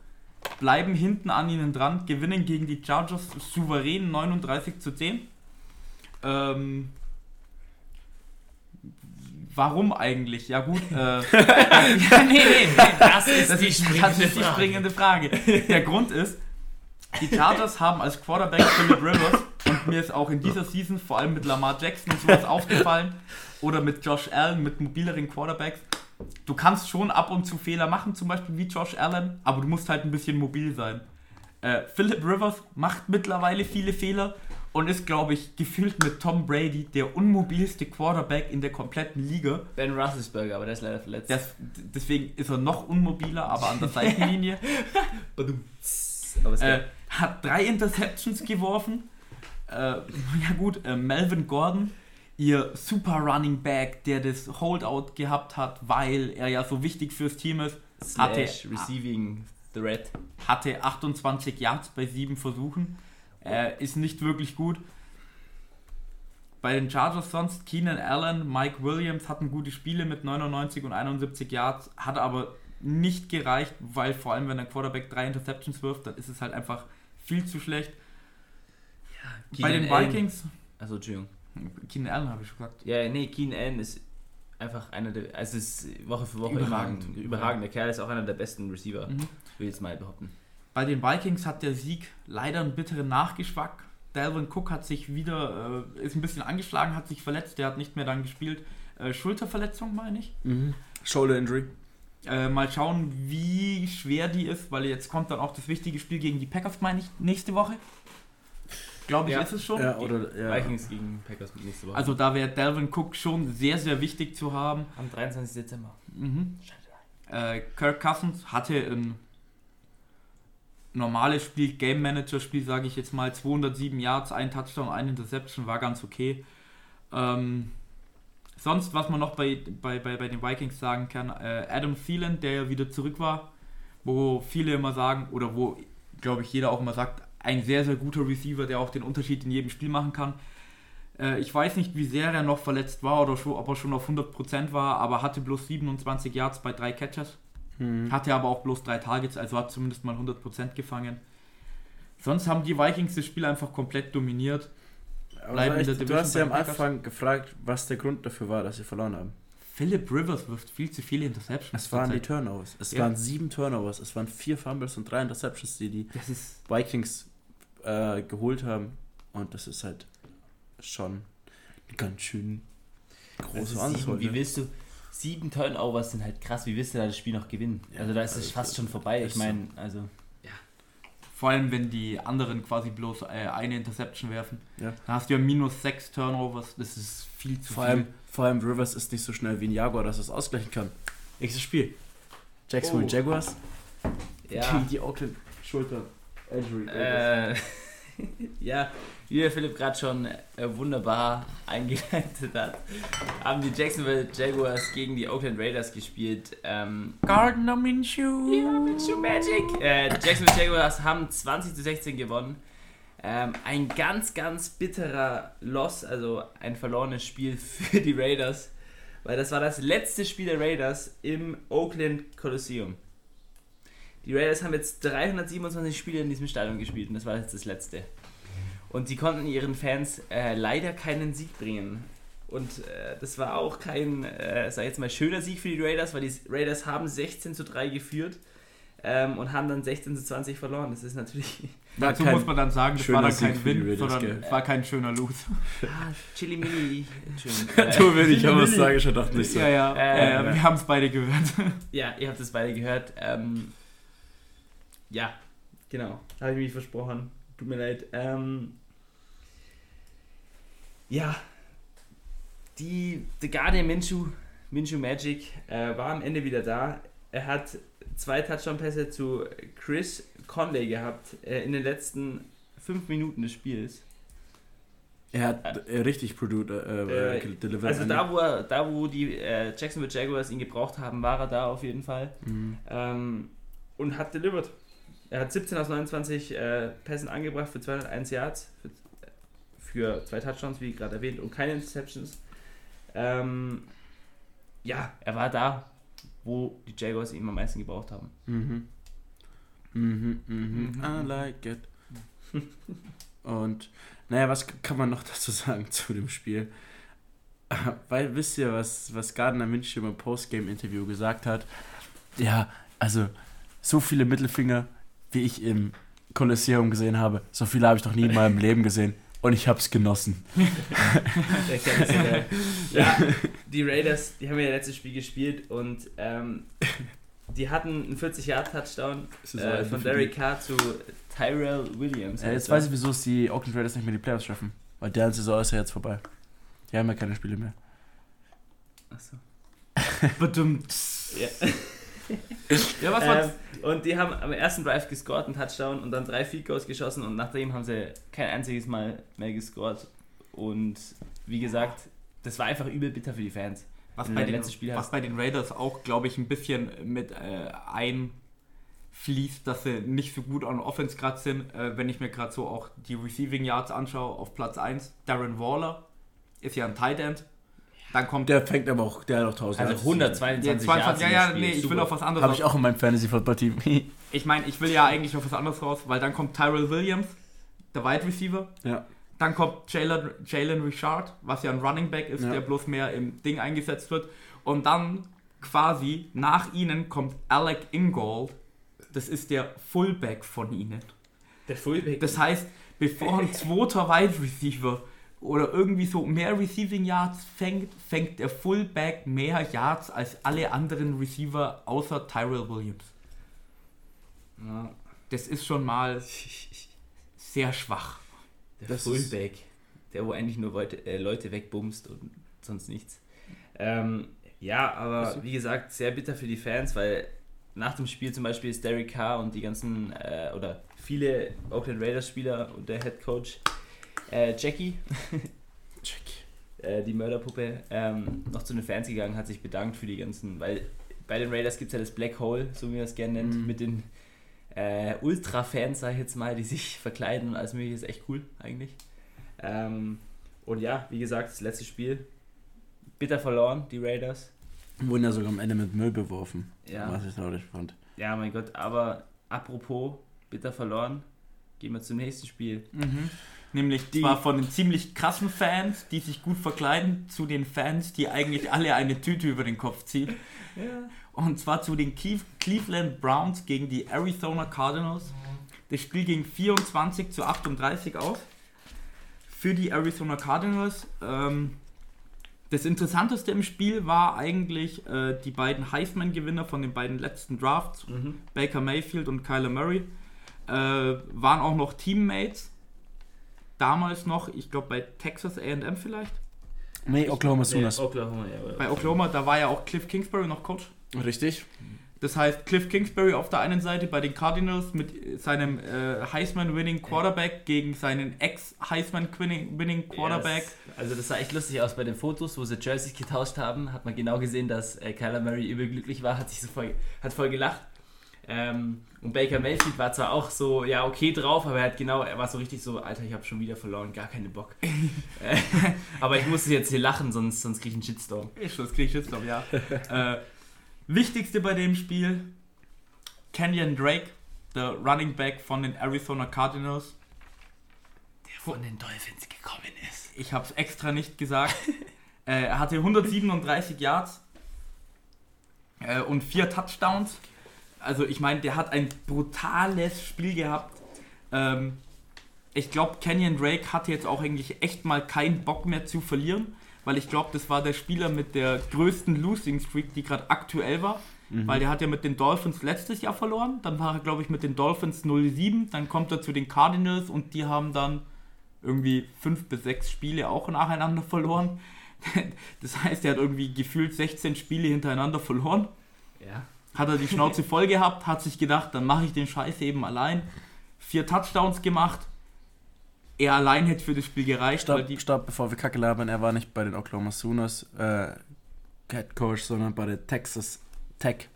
bleiben hinten an ihnen dran, gewinnen gegen die Chargers souverän 39 zu 10. Ähm, warum eigentlich? Ja gut, äh, ja, nee, nee, nee, das ist das die ist, springende das ist die Frage. springende Frage. Der Grund ist, die Chargers haben als Quarterback Philip Rivers und mir ist auch in dieser Season vor allem mit Lamar Jackson und sowas aufgefallen oder mit Josh Allen, mit mobileren Quarterbacks. Du kannst schon ab und zu Fehler machen, zum Beispiel wie Josh Allen, aber du musst halt ein bisschen mobil sein. Äh, Philip Rivers macht mittlerweile viele Fehler und ist, glaube ich, gefühlt mit Tom Brady der unmobilste Quarterback in der kompletten Liga. Ben Roethlisberger, aber der ist leider verletzt. Das, deswegen ist er noch unmobiler, aber an der Seitenlinie. aber es äh, hat drei Interceptions geworfen. Äh, ja gut, äh, Melvin Gordon, ihr Super Running Back, der das Holdout gehabt hat, weil er ja so wichtig fürs Team ist, hatte, Slash Receiving Threat. hatte 28 Yards bei sieben Versuchen. Äh, ist nicht wirklich gut. Bei den Chargers sonst Keenan Allen, Mike Williams hatten gute Spiele mit 99 und 71 Yards, hat aber nicht gereicht, weil vor allem wenn ein Quarterback drei Interceptions wirft, dann ist es halt einfach viel zu schlecht. Bei den Vikings, Also, Entschuldigung. Keenan Allen habe ich schon gesagt. Ja, nee, Keenan Allen ist einfach einer der, also es ist Woche für Woche Überragend. immer ein überragender Kerl, ist auch einer der besten Receiver, Mhm. will ich jetzt mal behaupten. Bei den Vikings hat der Sieg leider einen bitteren Nachgeschmack. Dalvin Cook hat sich wieder, äh, ist ein bisschen angeschlagen, hat sich verletzt, der hat nicht mehr dann gespielt. Äh, Schulterverletzung, meine ich. Mhm. Shoulder Injury. Äh, mal schauen, wie schwer die ist, weil jetzt kommt dann auch das wichtige Spiel gegen die Packers, meine ich, nächste Woche. Glaube ich, Ja. ist es schon. Ja, oder, ja. Vikings gegen Packers mit nächste Woche. Also da wäre Dalvin Cook schon sehr, sehr wichtig zu haben. am 23. Dezember. Mhm. Äh, Kirk Cousins hatte ein normales Spiel, Game Manager Spiel, sage ich jetzt mal, 207 Yards, ein Touchdown, ein Interception, war ganz okay. Ähm, sonst, was man noch bei, bei, bei, bei den Vikings sagen kann, äh, Adam Thielen, der ja wieder zurück war, wo viele immer sagen, oder wo, glaube ich, jeder auch immer sagt, ein sehr, sehr guter Receiver, der auch den Unterschied in jedem Spiel machen kann. Äh, ich weiß nicht, wie sehr er noch verletzt war oder schon, ob er schon auf 100% war, aber hatte bloß 27 Yards bei drei Catches. Mhm. Hatte aber auch bloß drei Targets, also hat zumindest mal 100% gefangen. Sonst haben die Vikings das Spiel einfach komplett dominiert. Bleiben der du, hast ja am. Anfang gefragt, was der Grund dafür war, dass sie verloren haben. Philip Rivers wirft viel zu viele Interceptions. Es waren die. Turnovers. Es Ja. waren sieben Turnovers. Es waren vier Fumbles und drei Interceptions, die die Das ist Vikings äh, geholt haben. Und das ist halt schon ganz schön große Also sieben, wie willst du, sieben Turnovers sind halt krass, wie willst du da das Spiel noch gewinnen? Ja, also da ist es also fast schon vorbei. Ich meine, also vor allem, wenn die anderen quasi bloß äh, eine Interception werfen. Ja. Dann hast du ja minus sechs Turnovers. Das ist viel zu vor, viel. allem, vor allem Rivers ist nicht so schnell wie ein Jaguar, dass er es ausgleichen kann. Nächstes Spiel. Jacksonville Oh. Jaguars ja. gegen die Oakland Schulter. Injury. Äh, ja, wie der Philipp gerade schon äh, wunderbar eingeleitet hat, haben die Jacksonville Jaguars gegen die Oakland Raiders gespielt. Ähm, Gardner Minshew. ja, Minshew Magic. Äh, die Jacksonville Jaguars haben 20 zu 16 gewonnen. Ähm, ein ganz, ganz bitterer Loss, also ein verlorenes Spiel für die Raiders, weil das war das letzte Spiel der Raiders im Oakland Coliseum. Die Raiders haben jetzt 327 Spiele in diesem Stadion gespielt und das war jetzt das letzte. Und sie konnten ihren Fans äh, leider keinen Sieg bringen. Und äh, das war auch kein, äh, sag ich jetzt mal, schöner Sieg für die Raiders, weil die Raiders haben 16 zu 3 geführt ähm, und haben dann 16 zu 20 verloren. Das ist natürlich. Dazu muss man dann sagen, das war dann kein Win, sondern es war kein schöner Lose. Ah, Chili Milli. Du will ich auch was sagen, schon dachte nicht so. Ja, ja. Äh, äh, wir haben es beide gehört. Ja, ihr habt es beide gehört. Ähm, ja, genau. Habe ich mich versprochen. Tut mir leid. Ähm, ja, die The Guardian Minshew, Minshew Magic äh, war am Ende wieder da. Er hat zwei Touchdown-Pässe zu Chris Conley gehabt äh, in den letzten fünf Minuten des Spiels. Er hat äh, richtig produced, äh, Äh, äh, delivered. Also da, wo, er, da, wo die äh, Jacksonville Jaguars ihn gebraucht haben, war er da auf jeden Fall. Mhm. Ähm, und hat delivered. Er hat 17 aus 29 äh, Pässen angebracht für 201 Yards, für, für zwei Touchdowns, wie gerade erwähnt, und keine Interceptions. Ähm, ja, er war da, wo die Jaguars ihn am meisten gebraucht haben. Mhm. Mhm, mhm. Mhm. I like it. Und, naja, was kann man noch dazu sagen zu dem Spiel? Weil, wisst ihr, was, was Gardner Minshew im Postgame-Interview gesagt hat? Ja, also, so viele Mittelfinger, wie ich im Kolosseum gesehen habe, so viele habe ich doch nie in meinem Leben gesehen. Und ich habe es genossen. Ja, die Raiders, die haben ja letztes Spiel gespielt und ähm, die hatten einen 40-Yard-Touchdown äh, von Derek Carr zu Tyrell Williams. Äh, jetzt weiß ich, wieso es die Oakland Raiders nicht mehr die Playoffs schaffen. Weil deren Saison ist ja jetzt vorbei. Die haben ja keine Spiele mehr. Achso. Bedummt. Ja. Ja, was war's? Ähm, und die haben am ersten Drive gescored, einen Touchdown und dann drei Field Goals geschossen und nachdem haben sie kein einziges Mal mehr gescored. Und wie gesagt, das war einfach übel bitter für die Fans. Was bei, den, was bei den Raiders auch, glaube ich, ein bisschen mit äh, einfließt, dass sie nicht so gut an Offense gerade sind. Äh, wenn ich mir gerade so auch die Receiving Yards anschaue, auf Platz 1, Darren Waller ist ja ein Tight End. Dann kommt Der fängt aber auch, der hat auch 1000 Also Yards. 122 Ja, 22, ja, ja, nee, ich will auf was anderes Habe ich auch in meinem Fantasy-Football-Team. Ich meine, ich will ja eigentlich auf was anderes raus, weil dann kommt Tyrell Williams, der Wide Receiver. ja. Dann kommt Jalen, Jalen Richard, was ja ein Running Back ist, Ja. der bloß mehr im Ding eingesetzt wird. Und dann quasi nach ihnen kommt Alec Ingold. Das ist der Fullback von ihnen. Der Fullback. Das heißt, bevor ein zweiter Wide Receiver oder irgendwie so mehr Receiving Yards fängt, fängt der Fullback mehr Yards als alle anderen Receiver außer Tyrell Williams. ja, Das ist schon mal sehr schwach. der Das Fullback. Der, wo eigentlich nur Leute, äh, Leute wegbumst und sonst nichts. Ähm, ja, aber wie gesagt, sehr bitter für die Fans, weil nach dem Spiel zum Beispiel ist Derek Carr und die ganzen, äh, oder viele Oakland Raiders Spieler und der Head Coach äh, Jackie, äh, die Mörderpuppe, ähm, noch zu den Fans gegangen, hat sich bedankt für die ganzen, weil bei den Raiders gibt es ja das Black Hole, so wie man es gerne nennt, Mhm. mit den äh, Ultra-Fans, sag ich jetzt mal, die sich verkleiden und alles mögliche, ist echt cool eigentlich. Ähm, und ja, wie gesagt, das letzte Spiel, bitter verloren, die Raiders. Wurden ja sogar am Ende mit Müll beworfen. Ja. Was ich traurig fand. Ja, mein Gott, aber apropos bitter verloren, gehen wir zum nächsten Spiel. Nämlich Die- zwar von den ziemlich krassen Fans, die sich gut verkleiden, zu den Fans, die eigentlich alle eine Tüte über den Kopf ziehen. Und zwar zu den Cle- Cleveland Browns gegen die Arizona Cardinals. Das Spiel ging 24 zu 38 aus. Für die Arizona Cardinals. Ähm, das Interessanteste im Spiel war eigentlich äh, die beiden Heisman-Gewinner von den beiden letzten Drafts, Mhm. Baker Mayfield und Kyler Murray, äh, waren auch noch Teammates. Damals noch, ich glaube bei Texas AM vielleicht. Nee, Oklahoma Nee, Sooners. Oklahoma, ja. Bei Oklahoma, da war ja auch Cliff Kingsbury noch Coach. Richtig. Das heißt, Cliff Kingsbury auf der einen Seite bei den Cardinals mit seinem äh, Heisman-Winning Quarterback gegen seinen Ex-Heisman-Winning Quarterback. Yes. Also das sah echt lustig aus bei den Fotos, wo sie Jerseys getauscht haben. Hat man genau gesehen, dass äh, Kyler Murray überglücklich war, hat sich so voll, hat voll gelacht. Ähm, und Baker Mayfield war zwar auch so, ja, okay drauf, aber er hat genau, er war so richtig so, Alter, ich habe schon wieder verloren, gar keinen Bock. äh, aber ich musste jetzt hier lachen, sonst, sonst kriege ich einen Shitstorm. Kriege ich jetzt noch, ja. äh, wichtigste bei dem Spiel, Kenyon Drake, der Running Back von den Arizona Cardinals. Der von den Dolphins gekommen ist. Ich habe es extra nicht gesagt. äh, er hatte 137 Yards äh, und vier Touchdowns. Also ich meine, der hat ein brutales Spiel gehabt. Ähm, ich glaube, Kenyon Drake hatte jetzt auch eigentlich echt mal keinen Bock mehr zu verlieren, weil ich glaube, das war der Spieler mit der größten Losing Streak, die gerade aktuell war. Weil der hat ja mit den Dolphins letztes Jahr verloren. Dann war er, glaube ich, mit den Dolphins 0-7. Dann kommt er zu den Cardinals und die haben dann irgendwie fünf bis sechs Spiele auch nacheinander verloren. Das heißt, er hat irgendwie gefühlt 16 Spiele hintereinander verloren. Ja. Hat er die Schnauze voll gehabt, hat sich gedacht, dann mache ich den Scheiß eben allein. Vier Touchdowns gemacht. Er allein hätte für das Spiel gereicht, Stopp, stopp, bevor wir Kacke labern, er war nicht bei den Oklahoma Sooners äh, Head Coach, sondern bei der Texas Tech.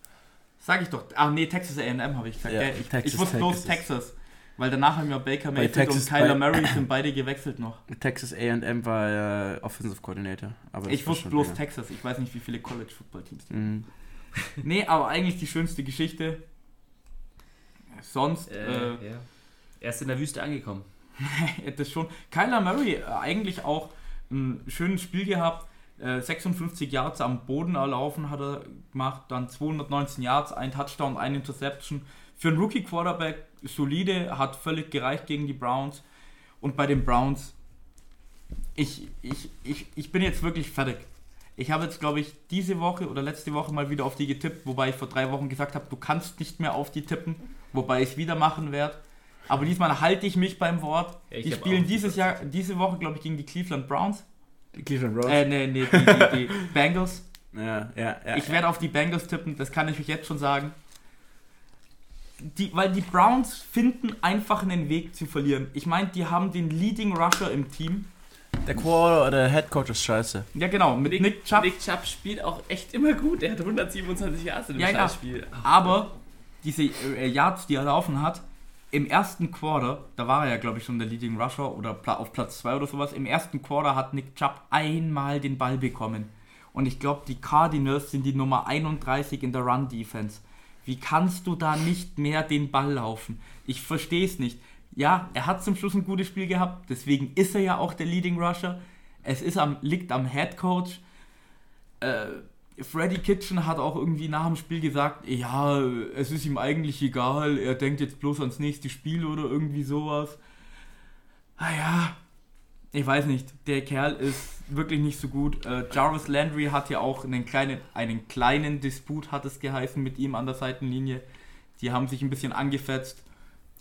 Sag ich doch. Ah, nee, Texas AM habe ich gesagt. Ja, ich, Texas ich wusste Tech bloß. Texas. Weil danach haben ja Baker Mayfield Texas- und Kyler Murray sind beide gewechselt noch. Texas A&M war äh, Offensive Coordinator. Ich wusste bloß länger. Texas. Ich weiß nicht, wie viele College-Football-Teams die Mhm. Nee, aber eigentlich die schönste Geschichte. Sonst, Äh, äh, ja. Er ist in der Wüste angekommen. das schon. Kyler Murray äh, eigentlich auch ein schönes Spiel gehabt. Äh, 56 Yards am Boden erlaufen hat er gemacht, dann 219 Yards, ein Touchdown, ein Interception. Für einen Rookie-Quarterback solide, hat völlig gereicht gegen die Browns. Und bei den Browns, ich, ich, ich, ich bin jetzt wirklich fertig. Ich habe jetzt, glaube ich, diese Woche oder letzte Woche mal wieder auf die getippt, wobei ich vor drei Wochen gesagt habe, du kannst nicht mehr auf die tippen, wobei ich es wieder machen werde. Aber diesmal halte ich mich beim Wort. Ja, ich die spielen dieses. Jahr, diese Woche, glaube ich, gegen die Cleveland Browns. Cleveland Browns. Äh, nee, nee, die, die, die Bengals. ja, ja, ja. Ich werde auf die Bengals tippen, das kann ich euch jetzt schon sagen. Die, weil die Browns finden einfach einen Weg zu verlieren. Ich meine, die haben den Leading Rusher im Team. Der Quarter oder der Head Coach ist scheiße. Ja, genau, mit Nick, Chubb. Nick Chubb spielt auch echt immer gut. Er hat 127 Yards in dem Ja, ja. Spiel. Aber diese äh, Yards, die er laufen hat, im ersten Quarter, da war er ja, glaube ich, schon der Leading Rusher oder auf Platz 2 oder sowas, im ersten Quarter hat Nick Chubb einmal den Ball bekommen. Und ich glaube, die Cardinals sind die Nummer 31 in der Run-Defense. Wie kannst du da nicht mehr den Ball laufen? Ich verstehe es nicht. Ja, er hat zum Schluss ein gutes Spiel gehabt, deswegen ist er ja auch der Leading Rusher. Es ist am, liegt am Head Coach. Äh, Freddy Kitchen hat auch irgendwie nach dem Spiel gesagt, ja, es ist ihm eigentlich egal, er denkt jetzt bloß ans nächste Spiel oder irgendwie sowas. Naja, ich weiß nicht, der Kerl ist wirklich nicht so gut. Äh, Jarvis Landry hat ja auch einen kleinen, einen kleinen Disput, hat es geheißen, mit ihm an der Seitenlinie. Die haben sich ein bisschen angefetzt.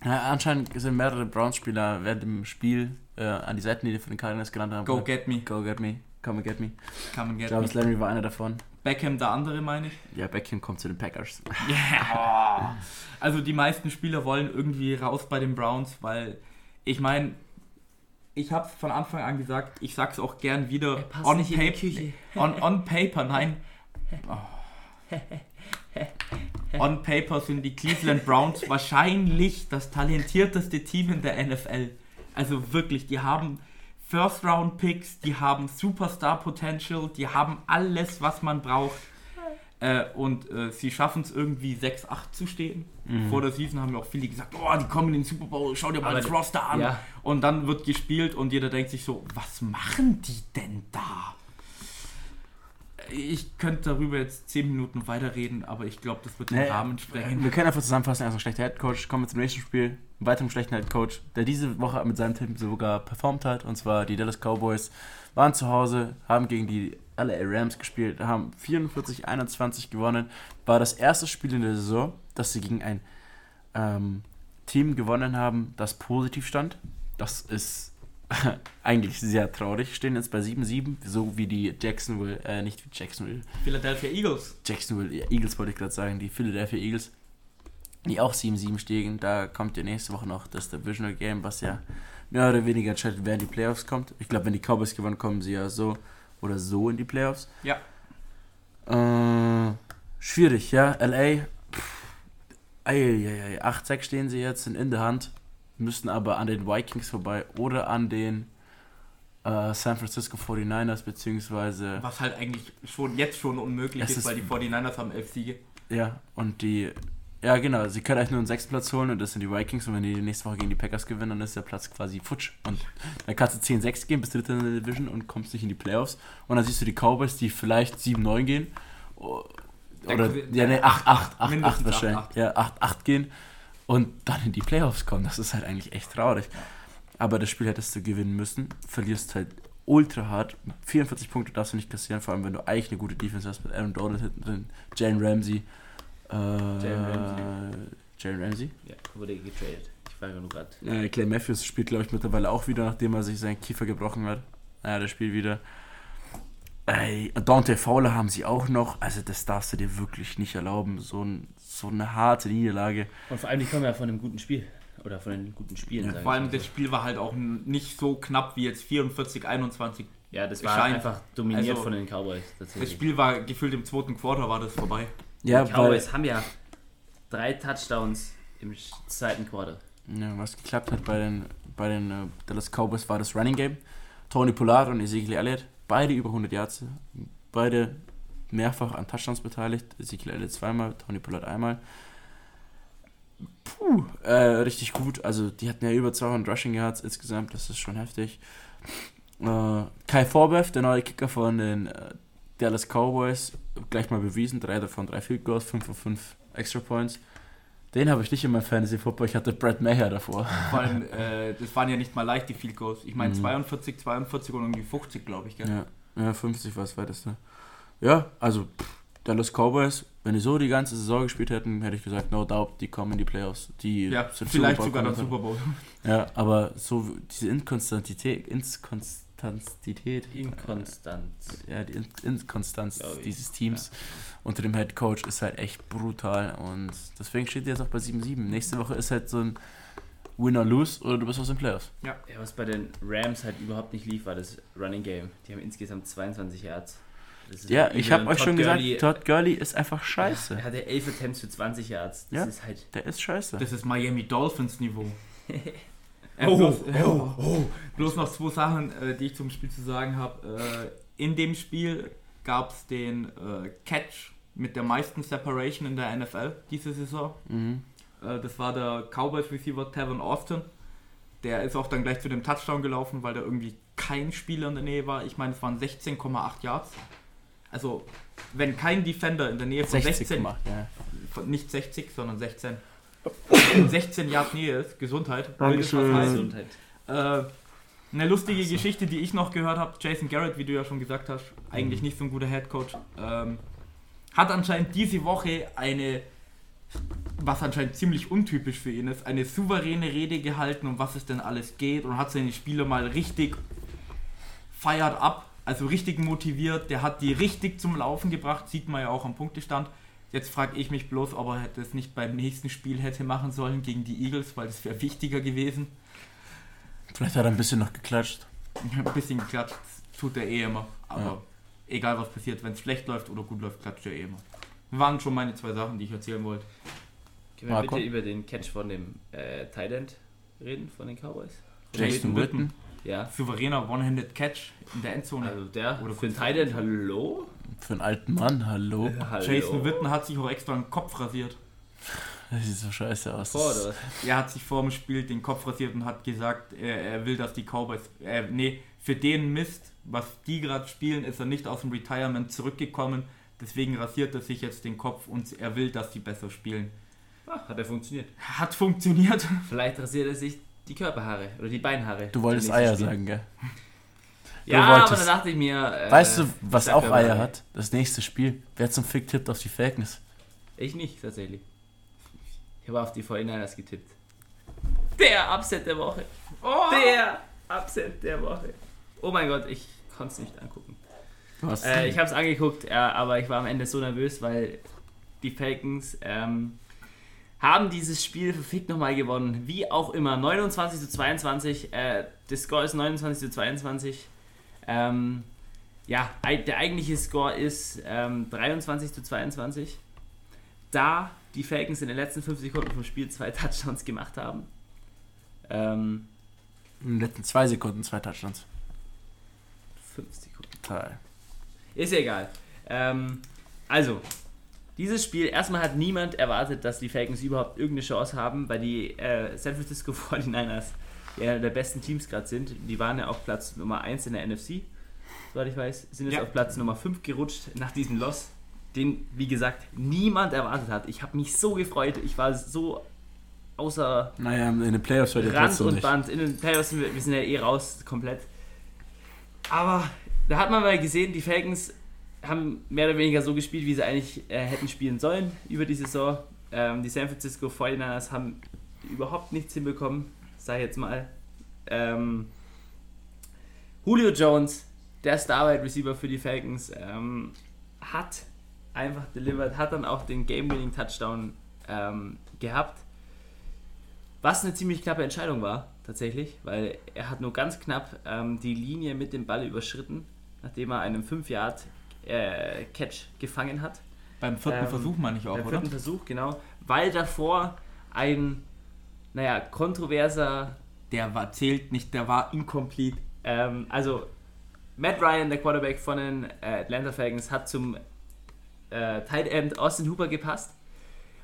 Ja, anscheinend sind mehrere Browns-Spieler während dem Spiel äh, an die Seitenlinie von den Cardinals gelandet haben. Go get me. Go get me. Come and get me. Come and get Jarvis me. Landry war einer davon. Beckham der andere, meine ich. Ja, Beckham kommt zu den Packers. Ja. Also die meisten Spieler wollen irgendwie raus bei den Browns, weil ich meine, ich habe es von Anfang an gesagt, ich sag's auch gern wieder. On, paper, on, on paper, nein. Oh. On paper sind die Cleveland Browns wahrscheinlich das talentierteste Team in der NFL. Also wirklich, die haben First Round Picks, die haben Superstar Potential, die haben alles, was man braucht. Äh, und äh, sie schaffen es irgendwie 6-8 zu stehen. Mhm. Vor der Season haben ja auch viele gesagt, oh, die kommen in den Super Bowl, schau dir mal Aber das Roster an. ja. Und dann wird gespielt und jeder denkt sich so, was machen die denn da? Ich könnte darüber jetzt 10 Minuten weiterreden, aber ich glaube, das wird den Nee, Rahmen sprengen. Wir können einfach zusammenfassen, er ist ein schlechter Headcoach. Kommen wir zum nächsten Spiel. Einen weiteren schlechten Headcoach, der diese Woche mit seinem Team sogar performt hat. Und zwar die Dallas Cowboys waren zu Hause, haben gegen die LA Rams gespielt, haben 44-21 gewonnen. War das erste Spiel in der Saison, dass sie gegen ein ähm, Team gewonnen haben, das positiv stand. Das ist eigentlich sehr traurig. Stehen jetzt bei 7-7, so wie die Jacksonville, äh, nicht wie Jacksonville, Philadelphia Eagles. Jacksonville ja, Eagles wollte ich gerade sagen, die Philadelphia Eagles, die auch 7-7 stehen. Da kommt ja nächste Woche noch das Divisional Game, was ja mehr oder weniger entscheidet, wer in die Playoffs kommt. Ich glaube, wenn die Cowboys gewonnen, kommen sie ja so oder so in die Playoffs. Ja. Äh, schwierig, ja. LA, pff, eieiei, 8-6 stehen sie jetzt, sind in der Hand, müssten aber an den Vikings vorbei oder an den äh, San Francisco 49ers, beziehungsweise Was halt eigentlich schon jetzt schon unmöglich ist, ist- weil die 49ers haben 11 Siege. Ja, und die. Ja, genau, sie können eigentlich nur einen sechsten Platz holen und das sind die Vikings. Und wenn die nächste Woche gegen die Packers gewinnen, dann ist der Platz quasi futsch. Und dann kannst du 10-6 gehen bis dritte in der Division und kommst nicht in die Playoffs. Und dann siehst du die Cowboys, die vielleicht 7-9 gehen. Oder, Der- ja, nee, 8-8, 8-8 mindestens wahrscheinlich. 8-8. Ja, 8-8 gehen und dann in die Playoffs kommen. Das ist halt eigentlich echt traurig. Aber das Spiel hättest du gewinnen müssen. Verlierst halt ultra hart. 44 Punkte darfst du nicht kassieren, vor allem wenn du eigentlich eine gute Defense hast mit Aaron Donald hinten drin, Jalen Ramsey. Äh, Jalen Ramsey. Jalen Ramsey. Ja, wurde getradet. Ich war nur gerade. Äh, Clay Matthews spielt, glaube ich, mittlerweile auch wieder, nachdem er sich seinen Kiefer gebrochen hat. Ja, der spielt wieder. Ey, Dante Fowler haben sie auch noch. Also, das darfst du dir wirklich nicht erlauben. So, ein, so eine harte Niederlage. Und vor allem, die kommen ja von einem guten Spiel. Oder von den guten Spielen, Ja, Vor allem das so. Spiel war halt auch nicht so knapp wie jetzt 44, 21. Ja, das war scheint- einfach dominiert also, von den Cowboys. Das. Spiel war gefühlt im zweiten Quarter war das vorbei. Ja, die weil, Cowboys haben ja drei Touchdowns im zweiten Quarter. ja, was geklappt hat bei den, bei den äh, Dallas Cowboys war das Running Game. Tony Pollard und Ezekiel Elliott, beide über 100 Yards. Beide mehrfach an Touchdowns beteiligt. Ezekiel Elliott zweimal, Tony Pollard einmal. Puh, äh, richtig gut. Also, die hatten ja über 200 Rushing Yards insgesamt. Das ist schon heftig. Äh, Kai Forbev, der neue Kicker von den äh, Dallas Cowboys, gleich mal bewiesen. Drei davon, drei Field Goals, 5 von 5 Extra Points. Den habe ich nicht in meinem Fantasy Football. Ich hatte Brad Maher davor. Vor allem, äh, das waren ja nicht mal leicht, die Field Goals. Ich meine Mhm. 42, 42 und irgendwie 50, glaube ich. Gell? Ja, ja 50 war das weiteste. Ja, also pff, Dallas Cowboys, wenn die so die ganze Saison gespielt hätten, hätte ich gesagt, no doubt, die kommen in die Playoffs. Die Ja, sind vielleicht sogar der Super Bowl. Ja, aber so diese Inkonstantität, Inkonstantität, Inkonstant. ja, die In Inkonstanz dieses Teams unter dem Head Coach ist halt echt brutal und deswegen steht die jetzt auch bei 7-7. Nächste Woche ist halt so ein Win-or-Lose oder du bist aus den Playoffs. Ja, was bei den Rams halt überhaupt nicht lief, war das Running Game. Die haben insgesamt 22 Yards. Ja, halt ich habe euch Todd schon Gurley- gesagt, Todd Gurley ist einfach scheiße. Er hatte 11 Attempts für 20 Yards. Das Ja. ist halt. Der ist scheiße. Das ist Miami Dolphins Niveau. Äh, Oh, bloß, oh, bloß noch zwei Sachen, äh, die ich zum Spiel zu sagen habe. Äh, in dem Spiel gab es den äh, Catch mit der meisten Separation in der NFL diese Saison. Mhm. Äh, das war der Cowboys Receiver Tevin Austin. Der ist auch dann gleich zu dem Touchdown gelaufen, weil da irgendwie kein Spieler in der Nähe war. Ich meine, es waren 16,8 Yards. Also, wenn kein Defender in der Nähe von 60 16, gemacht, ja. von- nicht 60, sondern 16, in 16 Yards Nähe ist, Gesundheit. Dankeschön. Gesundheit. Äh, eine lustige Geschichte, die ich noch gehört habe, Jason Garrett, wie du ja schon gesagt hast, eigentlich nicht so ein guter Headcoach, ähm, hat anscheinend diese Woche eine, was anscheinend ziemlich untypisch für ihn ist, eine souveräne Rede gehalten, um was es denn alles geht und hat seine Spieler mal richtig feiert ab, also richtig motiviert, der hat die richtig zum Laufen gebracht, sieht man ja auch am Punktestand. Jetzt frage ich mich bloß, ob er das nicht beim nächsten Spiel hätte machen sollen gegen die Eagles, weil das wäre wichtiger gewesen. Vielleicht hat er ein bisschen noch geklatscht. Ein bisschen geklatscht, tut er eh immer. Aber Ja. egal was passiert, wenn es schlecht läuft oder gut läuft, klatscht er eh immer. Waren schon meine zwei Sachen, die ich erzählen wollte. Können wir Marco? bitte über den Catch von dem äh, Tight End reden, von den Cowboys? Jason Witten. Ja. Souveräner One-Handed Catch in der Endzone. Also der, Oder für Tight End, hallo? Für einen alten Mann, hallo. hallo? Jason Witten hat sich auch extra den Kopf rasiert. Das sieht so scheiße aus. Vor, oder? Er hat sich vor dem Spiel den Kopf rasiert und hat gesagt, er, er will, dass die Cowboys, äh, nee, für den Mist, was die gerade spielen, ist er nicht aus dem Retirement zurückgekommen. Deswegen rasiert er sich jetzt den Kopf und er will, dass die besser spielen. Ah, hat er funktioniert. Hat funktioniert. Vielleicht rasiert er sich die Körperhaare oder die Beinhaare. Du wolltest Eier Spiel. sagen, gell? Ja, Du aber wolltest- dann dachte ich mir. Äh, weißt du, was auch Eier hat? Das nächste Spiel. Wer zum Fick tippt auf die Falcons? Ich nicht, tatsächlich. Ich habe auf die 49ers getippt. Der Upset der Woche. Der Upset der Woche. Oh mein Gott, ich konnte es nicht angucken. Äh, ich habe es angeguckt, äh, aber ich war am Ende so nervös, weil die Falcons ähm, haben dieses Spiel verfickt nochmal gewonnen. Wie auch immer, 29 zu 22. Äh, der Score ist 29 zu 22. Ähm, ja, der eigentliche Score ist ähm, 23 zu 22. Da die Falcons in den letzten 5 Sekunden vom Spiel zwei Touchdowns gemacht haben. Ähm, in den letzten zwei Sekunden zwei Touchdowns. 5 Sekunden. Total. Ist ja egal. Ähm, also, dieses Spiel, erstmal hat niemand erwartet, dass die Falcons überhaupt irgendeine Chance haben, weil die äh, San Francisco 49ers ja einer der besten Teams gerade sind. Die waren ja auf Platz Nummer 1 in der NFC, soweit ich weiß. Sind jetzt Ja. auf Platz Nummer 5 gerutscht nach diesem Loss, den, wie gesagt, niemand erwartet hat. Ich habe mich so gefreut. Ich war so außer Naja, in den Playoffs wird Rand und nicht. Band. In den Playoffs sind wir, wir sind ja eh raus, komplett. Aber da hat man mal gesehen, die Falcons haben mehr oder weniger so gespielt, wie sie eigentlich äh, hätten spielen sollen über die Saison. Ähm, die San Francisco 49ers haben überhaupt nichts hinbekommen, sag ich jetzt mal. Ähm, Julio Jones, der Star-Wide Receiver für die Falcons, ähm, hat einfach delivered, hat dann auch den Game-Winning-Touchdown ähm, gehabt. Was eine ziemlich knappe Entscheidung war, tatsächlich, weil er hat nur ganz knapp ähm, die Linie mit dem Ball überschritten, nachdem er einen 5-Yard-Catch gefangen hat. Beim vierten Ähm, Versuch meine ich auch, Beim oder? vierten Versuch, genau. Weil davor ein, naja, kontroverser, Der war, zählt nicht, der war incomplete, ähm, also Matt Ryan, der Quarterback von den äh, Atlanta Falcons, hat zum äh, Tight End Austin Hooper gepasst.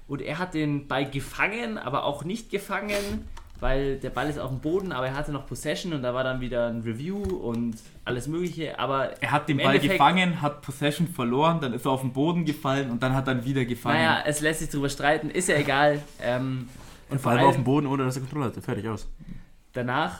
Und er hat den Ball gefangen, aber auch nicht gefangen, weil der Ball ist auf dem Boden, aber er hatte noch Possession und da war dann wieder ein Review und alles Mögliche. Aber Er hat den Ball Endeffekt- gefangen, hat Possession verloren, dann ist er auf den Boden gefallen und dann hat er wieder gefangen. naja, es lässt sich drüber streiten, ist ja egal. Ähm, und vor allem auf dem Boden, ohne dass er Kontrolle hatte. Fertig aus. danach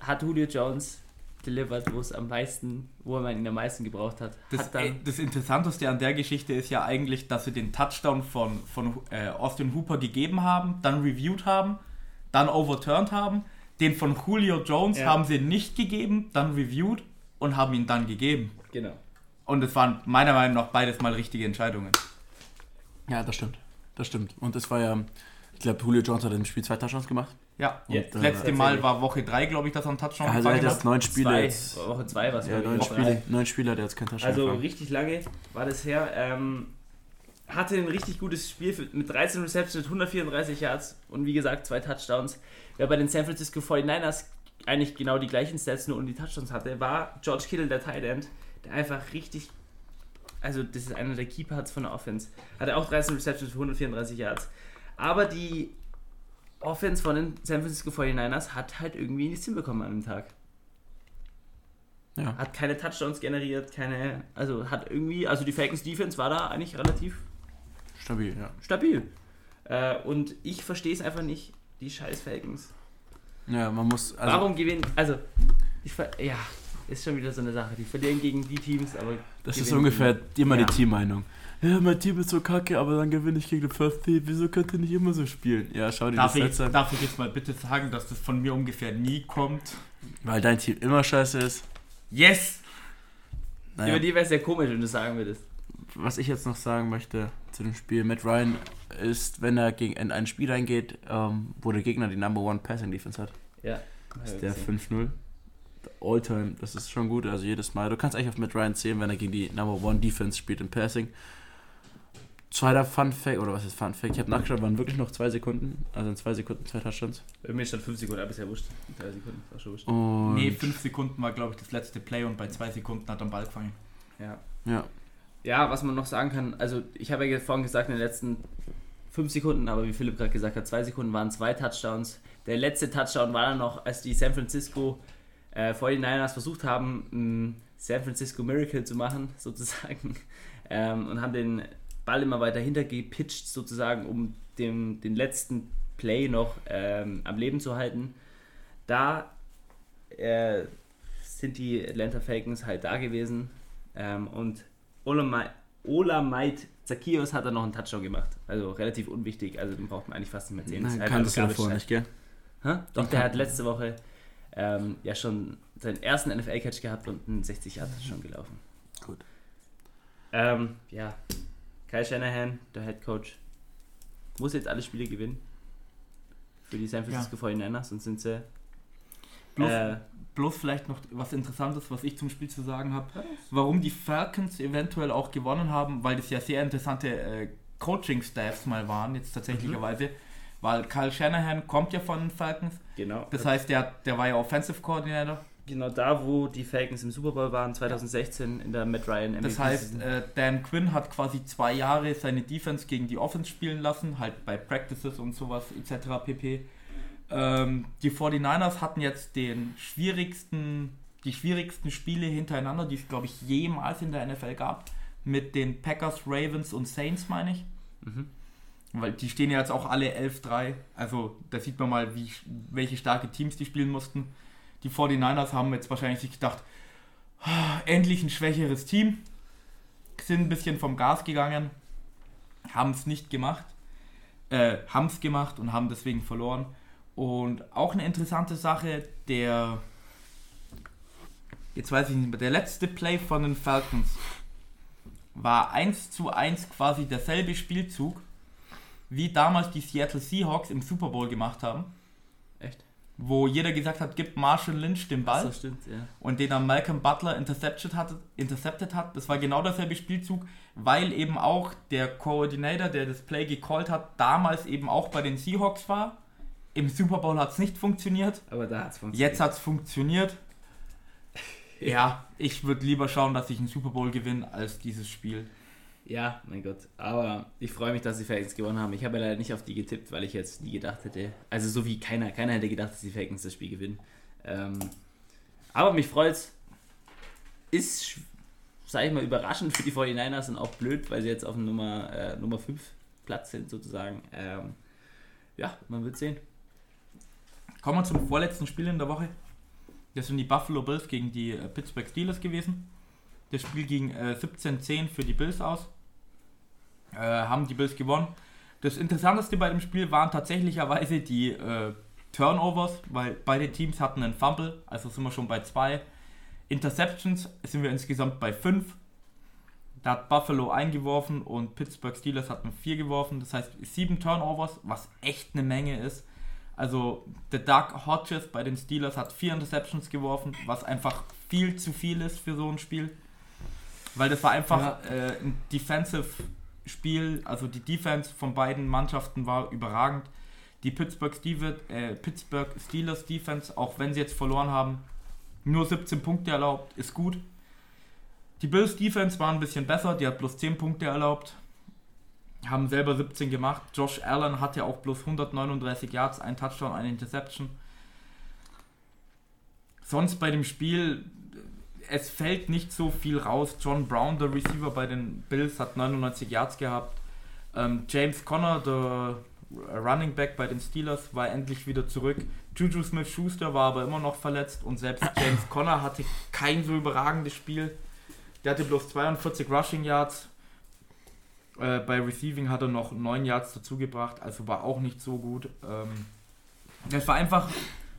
hat Julio Jones delivered, wo es am meisten, wo man ihn am meisten gebraucht hat. Das, hat dann, äh, das Interessanteste an der Geschichte ist ja eigentlich, dass sie den Touchdown von, von äh, Austin Hooper gegeben haben, dann reviewed haben, dann overturned haben. Den von Julio Jones Ja. haben sie nicht gegeben, dann reviewed und haben ihn dann gegeben. genau. Und es waren meiner Meinung nach beides mal richtige Entscheidungen. Ja, das stimmt. Das stimmt. Und es war ja, ich glaube, Julio Jones hat im Spiel zwei Touchdowns gemacht. Ja, Ja, das äh, letzte Mal war Woche 3, glaube ich, dass er einen Touchdown Also er hat gefangen jetzt neun Spiele. zwei, Jetzt, Woche 2 war es, ja, neun. Spiele, neun Spiele hat er jetzt kein Touchdown Also gefangen. richtig lange war das her. Ähm, hatte ein richtig gutes Spiel für, mit 13 Receptions, 134 Yards und wie gesagt zwei Touchdowns. Wer bei den San Francisco 49ers eigentlich genau die gleichen Stats nur und die Touchdowns hatte, war George Kittle, der Tight End, der einfach richtig, also das ist einer der Keyparts von der Offense. Hatte auch 13 Receptions für 134 Yards. Aber die Offense von den San Francisco 49ers hat halt irgendwie nichts hinbekommen an dem Tag. Ja. Hat keine Touchdowns generiert, keine. Also hat irgendwie. Also die Falcons Defense war da eigentlich relativ Stabil, ja. stabil. Äh, und ich verstehe es einfach nicht, die scheiß Falcons. Ja, man muss. Also, Warum gewinnen. Also, ich ja, ist schon wieder so eine Sache. Die verlieren gegen die Teams, aber. Das ist ungefähr immer Ja. die Teammeinung. Ja, mein Team ist so kacke, aber dann gewinne ich gegen den First Team. Wieso könnt ihr nicht immer so spielen? Ja, schau dir Darf das ich, jetzt an. darf ich jetzt mal bitte sagen, dass das von mir ungefähr nie kommt? Weil dein Team immer scheiße ist. Yes! Naja, Über die wäre es ja komisch, wenn du sagen würdest. was ich jetzt noch sagen möchte zu dem Spiel, Matt Ryan ist, wenn er gegen in ein Spiel reingeht, ähm, wo der Gegner die Number One Passing Defense hat, Ja. ist der 5-0. All-Time, das ist schon gut, also jedes Mal. Du kannst eigentlich auf Matt Ryan zählen, wenn er gegen die Number One Defense spielt im Passing. Zweiter Fun Fact, oder was ist Fun Fact? Ich habe nachgeschaut, waren wirklich noch zwei Sekunden, also in zwei Sekunden zwei Touchdowns. Bei mir stand 5 Sekunden, aber ist ja wurscht. 3 Sekunden, war schon wurscht. Und Nee, 5 Sekunden war, glaube ich, das letzte Play und bei 2 Sekunden hat er den Ball gefangen. Ja. ja, Ja, was man noch sagen kann, also ich habe ja vorhin gesagt, in den letzten 5 Sekunden, aber wie Philipp gerade gesagt hat, 2 Sekunden waren zwei Touchdowns. Der letzte Touchdown war dann noch, als die San Francisco äh, 49ers versucht haben, ein San Francisco Miracle zu machen, sozusagen, ähm, und haben den Ball immer weiter hintergepitcht, sozusagen, um dem, den letzten Play noch ähm, am Leben zu halten. Da äh, sind die Atlanta Falcons halt da gewesen ähm, und Olamide Olamide Zacchaeus hat dann noch einen Touchdown gemacht. Also relativ unwichtig, also den braucht man eigentlich fast nicht mehr sehen. Nein, kann das ja davor Time. nicht, gell? Hä? Doch, der hat letzte Woche ähm, ja schon seinen ersten NFL-Catch gehabt und einen 60 Yard schon gelaufen. Gut. Ähm, ja, Kyle Shanahan, der Head Coach, muss jetzt alle Spiele gewinnen. Für die San Francisco 49ers, sonst sind sie. Äh, bloß vielleicht noch was Interessantes, was ich zum Spiel zu sagen habe. Warum die Falcons eventuell auch gewonnen haben, weil das ja sehr interessante äh, Coaching-Staffs mal waren, jetzt tatsächlicherweise. Weil Kyle Shanahan kommt ja von den Falcons. genau. Das heißt, der, der war ja Offensive Coordinator. genau da, wo die Falcons im Super Bowl waren, 2016 in der Matt Ryan MVP. Das heißt, äh, Dan Quinn hat quasi zwei Jahre seine Defense gegen die Offense spielen lassen, halt bei Practices und sowas etc. pp. Ähm, die 49ers hatten jetzt den schwierigsten, die schwierigsten Spiele hintereinander, die es glaube ich jemals in der NFL gab, mit den Packers, Ravens und Saints meine ich. Mhm. Weil die stehen ja jetzt auch alle 11-3. Also da sieht man mal, wie, welche starke Teams die spielen mussten. Die 49ers haben jetzt wahrscheinlich sich gedacht, "Ah, endlich ein schwächeres Team. Sind ein bisschen vom Gas gegangen. Haben es nicht gemacht. Äh, haben es gemacht und haben deswegen verloren. Und auch eine interessante Sache, der jetzt weiß ich nicht mehr, der letzte Play von den Falcons war 1 zu 1 quasi derselbe Spielzug, wie damals die Seattle Seahawks im Super Bowl gemacht haben, Echt? wo jeder gesagt hat, gib Marshall Lynch den Ball So stimmt, ja. und den dann Malcolm Butler intercepted hat, intercepted hat. Das war genau derselbe Spielzug, weil eben auch der Coordinator, der das Play gecallt hat, damals eben auch bei den Seahawks war. Im Super Bowl hat es nicht funktioniert. Aber da hat es funktioniert. Jetzt hat es funktioniert. Ja, ich würde lieber schauen, dass ich einen Super Bowl gewinne, als dieses Spiel. Ja, mein Gott. Aber ich freue mich, dass die Falcons gewonnen haben. Ich habe ja leider nicht auf die getippt, weil ich jetzt nie gedacht hätte. Also so wie keiner. Keiner hätte gedacht, dass die Falcons das Spiel gewinnen. Ähm, aber mich freut's. Ist, sch- sag ich mal, überraschend für die 49ers und auch blöd, weil sie jetzt auf dem Nummer, äh, Nummer 5 Platz sind sozusagen. Ähm, ja, man wird sehen. Kommen wir zum vorletzten Spiel in der Woche. Das sind die Buffalo Bills gegen die äh, Pittsburgh Steelers gewesen. Das Spiel ging äh, 17-10 für die Bills aus. Äh, haben die Bills gewonnen. Das Interessanteste bei dem Spiel waren tatsächlicherweise die äh, Turnovers, weil beide Teams hatten einen Fumble, also sind wir schon bei zwei. Interceptions sind wir insgesamt bei fünf. Da hat Buffalo eingeworfen und Pittsburgh Steelers hatten vier geworfen. Das heißt sieben Turnovers, was echt eine Menge ist. Also der Doug Hodges bei den Steelers hat vier Interceptions geworfen, was einfach viel zu viel ist für so ein Spiel. Weil das war einfach äh, ein Defensive-Spiel, also die Defense von beiden Mannschaften war überragend. Die Pittsburgh, äh, Pittsburgh Steelers Defense, auch wenn sie jetzt verloren haben, nur 17 Punkte erlaubt, ist gut. Die Bills Defense war ein bisschen besser, die hat bloß 10 Punkte erlaubt. Haben selber 17 gemacht. Josh Allen hatte auch bloß 139 Yards, ein Touchdown, eine Interception. Sonst bei dem Spiel, es fällt nicht so viel raus. John Brown, der Receiver bei den Bills, hat 99 Yards gehabt. Ähm, James Conner, der Running Back bei den Steelers, war endlich wieder zurück. Juju Smith-Schuster war aber immer noch verletzt und selbst James Conner hatte kein so überragendes Spiel. Der hatte bloß 42 Rushing Yards. Äh, bei Receiving hat er noch 9 Yards dazugebracht, also war auch nicht so gut. Ähm, es war einfach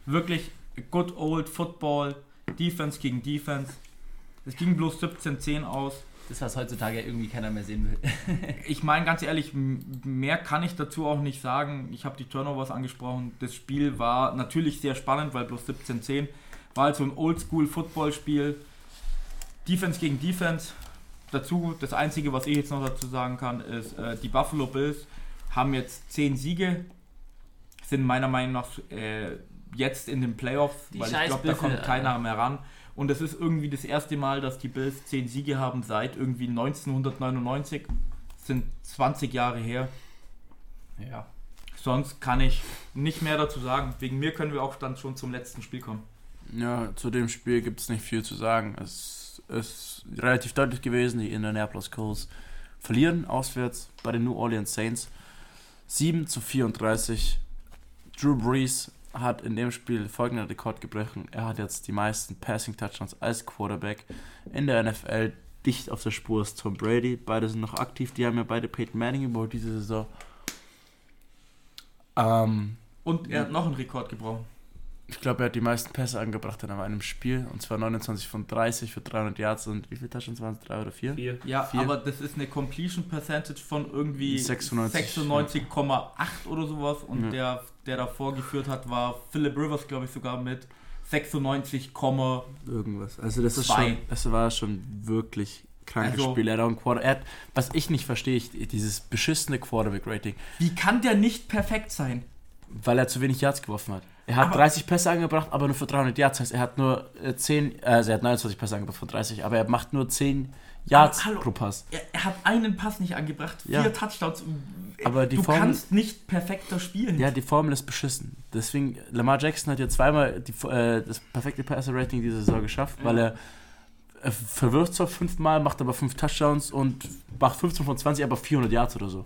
wirklich good old Football, Defense gegen Defense. Es ging bloß 17-10 aus. Das, was heutzutage irgendwie keiner mehr sehen will. Ich meine ganz ehrlich, mehr kann ich dazu auch nicht sagen. Ich habe die Turnovers angesprochen. Das Spiel war natürlich sehr spannend, weil bloß 17-10 war halt so ein Oldschool-Football-Spiel. Defense gegen Defense. Dazu, das Einzige, was ich jetzt noch dazu sagen kann, ist, äh, die Buffalo Bills haben jetzt 10 Siege, sind meiner Meinung nach äh, jetzt in den Playoffs, Die weil ich glaube, da kommt keiner mehr ran. Und es ist irgendwie das erste Mal, dass die Bills 10 Siege haben seit irgendwie 1999. Das sind 20 Jahre her. Ja. Sonst kann ich nicht mehr dazu sagen. Wegen mir können wir auch dann schon zum letzten Spiel kommen. Ja, zu dem Spiel gibt es nicht viel zu sagen. Es ist relativ deutlich gewesen, die Indianapolis Colts verlieren auswärts bei den New Orleans Saints. 7 zu 34. Drew Brees hat in dem Spiel folgenden Rekord gebrochen. Er hat jetzt die meisten Passing Touchdowns als Quarterback in der NFL. Dicht auf der Spur ist Tom Brady. Beide sind noch aktiv. Die haben ja beide Peyton Manning überholt diese Saison. Ähm, Und er hat noch einen Rekord gebrochen. Ich glaube, er hat die meisten Pässe angebracht in einem Spiel. Und zwar 29 von 30 für 300 Yards. Und wie viele Touchdowns waren es? Drei oder vier? Vier. Ja, Vier. aber das ist eine Completion Percentage von irgendwie 96, 96,8 oder sowas. Und Ja. der, der davor geführt hat, war Philip Rivers, glaube ich, sogar mit 96, Irgendwas. Also das ist Zwei. schon, das war schon wirklich krankes Also- Spiel. Er hat auch ein Quarter. Er hat, was ich nicht verstehe, ich, dieses beschissene Quarterback-Rating, wie kann der nicht perfekt sein? weil er zu wenig Yards geworfen hat. Er hat Aber- 30 Pässe angebracht, aber nur für 300 Yards. Das heißt, er hat nur äh, 10, äh, also er hat 29 Pässe angebracht von 30, aber er macht nur 10 Yards hallo. pro Pass. Er, er hat einen Pass nicht angebracht, vier Ja. Touchdowns. Aber die du Formel- kannst nicht perfekter spielen. Ja, die Formel ist beschissen. Deswegen, Lamar Jackson hat ja zweimal die, äh, das perfekte Passer-Rating diese Saison geschafft, weil er, er verwirft zwar fünfmal, macht aber fünf Touchdowns und macht 15 von 20, aber 400 Yards oder so.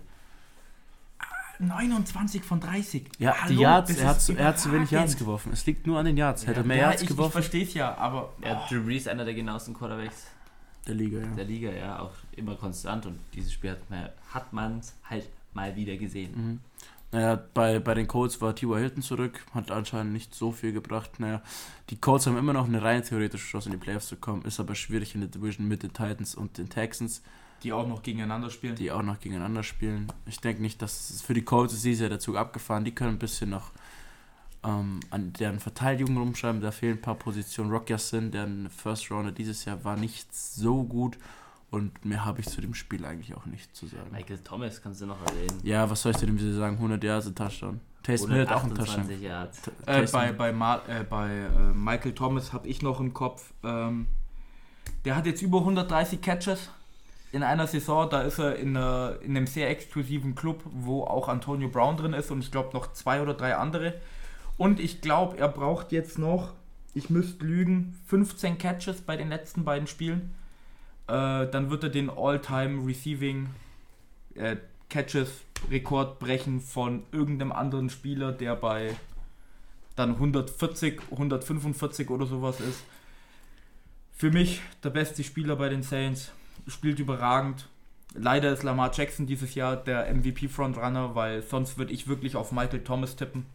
29 von 30. Ja, Hallo, die Yards, das er hat, ist zu, er hat zu wenig Yards geworfen. Es liegt nur an den Yards. Hätte er mehr Ja, Yards ich, ich geworfen, verstehe es ja, aber Ja, Drew Brees, einer der genauesten Quarterbacks der Liga, ja. der Liga, ja, auch immer konstant und dieses Spiel hat man hat man's halt mal wieder gesehen. Mhm. Naja, bei, bei den Colts war T.Y. Hilton zurück, hat anscheinend nicht so viel gebracht. Naja, die Colts haben immer noch eine rein theoretische Chance, in die Playoffs zu kommen, ist aber schwierig in der Division mit den Titans und den Texans. Die auch noch gegeneinander spielen. die auch noch gegeneinander spielen. Ich denke nicht, dass es für die Colts ist dieses Jahr der Zug abgefahren. Die können ein bisschen noch ähm, an deren Verteidigung rumschreiben. Da fehlen ein paar Positionen. Rock Yassin, der First Rounder dieses Jahr war nicht so gut. Und mehr habe ich zu dem Spiel eigentlich auch nicht zu sagen. Michael Thomas kannst du noch erwähnen. Ja, was soll ich zu dem sagen? 100 Yards, ein Touchdown. Taysom Hill hat auch einen Touchdown. 128 Yards. T- Äh, bei bei, Ma äh, bei äh, Michael Thomas habe ich noch im Kopf, ähm, der hat jetzt über 130 Catches in einer Saison. Da ist er in, einer, in einem sehr exklusiven Club, wo auch Antonio Brown drin ist und ich glaube noch zwei oder drei andere. Und ich glaube, er braucht jetzt noch, ich müsste lügen, 15 Catches bei den letzten beiden Spielen. Äh, dann wird er den All-Time Receiving äh, Catches Rekord brechen von irgendeinem anderen Spieler, der bei dann 140, 145 oder sowas ist. Für mich der beste Spieler bei den Saints, spielt überragend. Leider ist Lamar Jackson dieses Jahr der MVP-Frontrunner, weil sonst würde ich wirklich auf Michael Thomas tippen.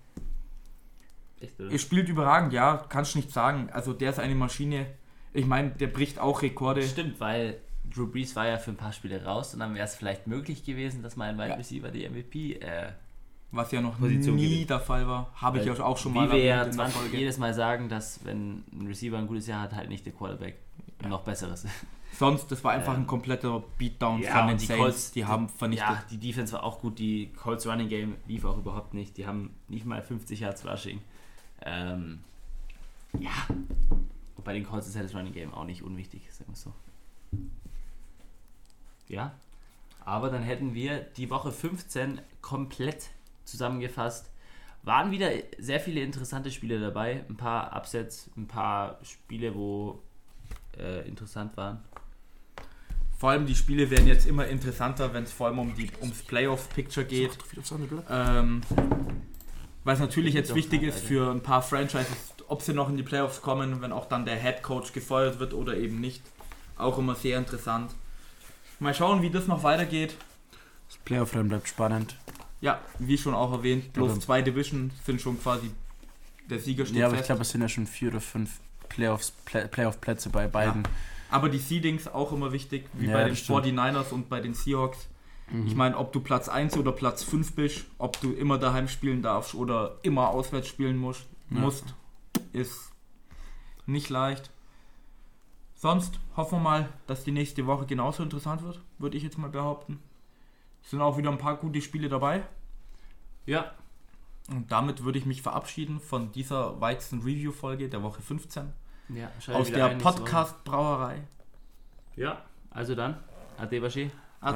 Echt, oder? Er spielt überragend, ja, kannst nicht sagen. Also der ist eine Maschine. Ich meine, der bricht auch Rekorde. Stimmt, weil Drew Brees war ja für ein paar Spiele raus und dann wäre es vielleicht möglich gewesen, dass mal ein Wide Ja. Receiver die MVP äh, Was ja noch Position nie gewinnt. der Fall war. Habe ich ja auch schon mal Wie wir ja erwähnt in der 20, Folge. jedes Mal sagen, dass wenn ein Receiver ein gutes Jahr hat, halt nicht der Quarterback noch besseres. Sonst, das war einfach Ähm, ein kompletter Beatdown ja, von den die Saints. Colts- die haben vernichtet. Ja, die Defense war auch gut, die Colts Running Game lief auch überhaupt nicht. Die haben nicht mal 50 Yards Rushing. Ähm, ja, und bei den Colts ist ja das Running Game auch nicht unwichtig, sagen wir so. Ja, Aber dann hätten wir die Woche 15 komplett zusammengefasst. Waren wieder sehr viele interessante Spiele dabei. Ein paar Upsets, ein paar Spiele, wo äh, interessant waren. Vor allem die Spiele werden jetzt immer interessanter, wenn es vor allem um die, ums Playoff-Picture geht. Ähm, was natürlich jetzt wichtig ist für ein paar Franchises, ob sie noch in die Playoffs kommen, wenn auch dann der Head Coach gefeuert wird oder eben nicht. Auch immer sehr interessant. Mal schauen, wie das noch weitergeht. Das Playoff-Rennen bleibt spannend. Ja, wie schon auch erwähnt, bloß Aber- zwei Divisions sind schon quasi der Sieger steht Ja, aber ich fest. glaube, es sind ja schon vier oder fünf Playoffs, Play Playoff-Plätze bei beiden. Aber die Seedings auch immer wichtig, wie Ja, bei den stimmt. 49ers und bei den Seahawks. Mhm. Ich meine, ob du Platz 1 oder Platz 5 bist, ob du immer daheim spielen darfst oder immer auswärts spielen musst, Ja. musst ist nicht leicht. Sonst hoffen wir mal, dass die nächste Woche genauso interessant wird, würde ich jetzt mal behaupten. Es sind auch wieder ein paar gute Spiele dabei. Ja, Und damit würde ich mich verabschieden von dieser Weizen Review Folge der Woche 15 ja aus der ein nächste Woche. Podcast Brauerei. Ja, also dann, Ade Baschi. Ade.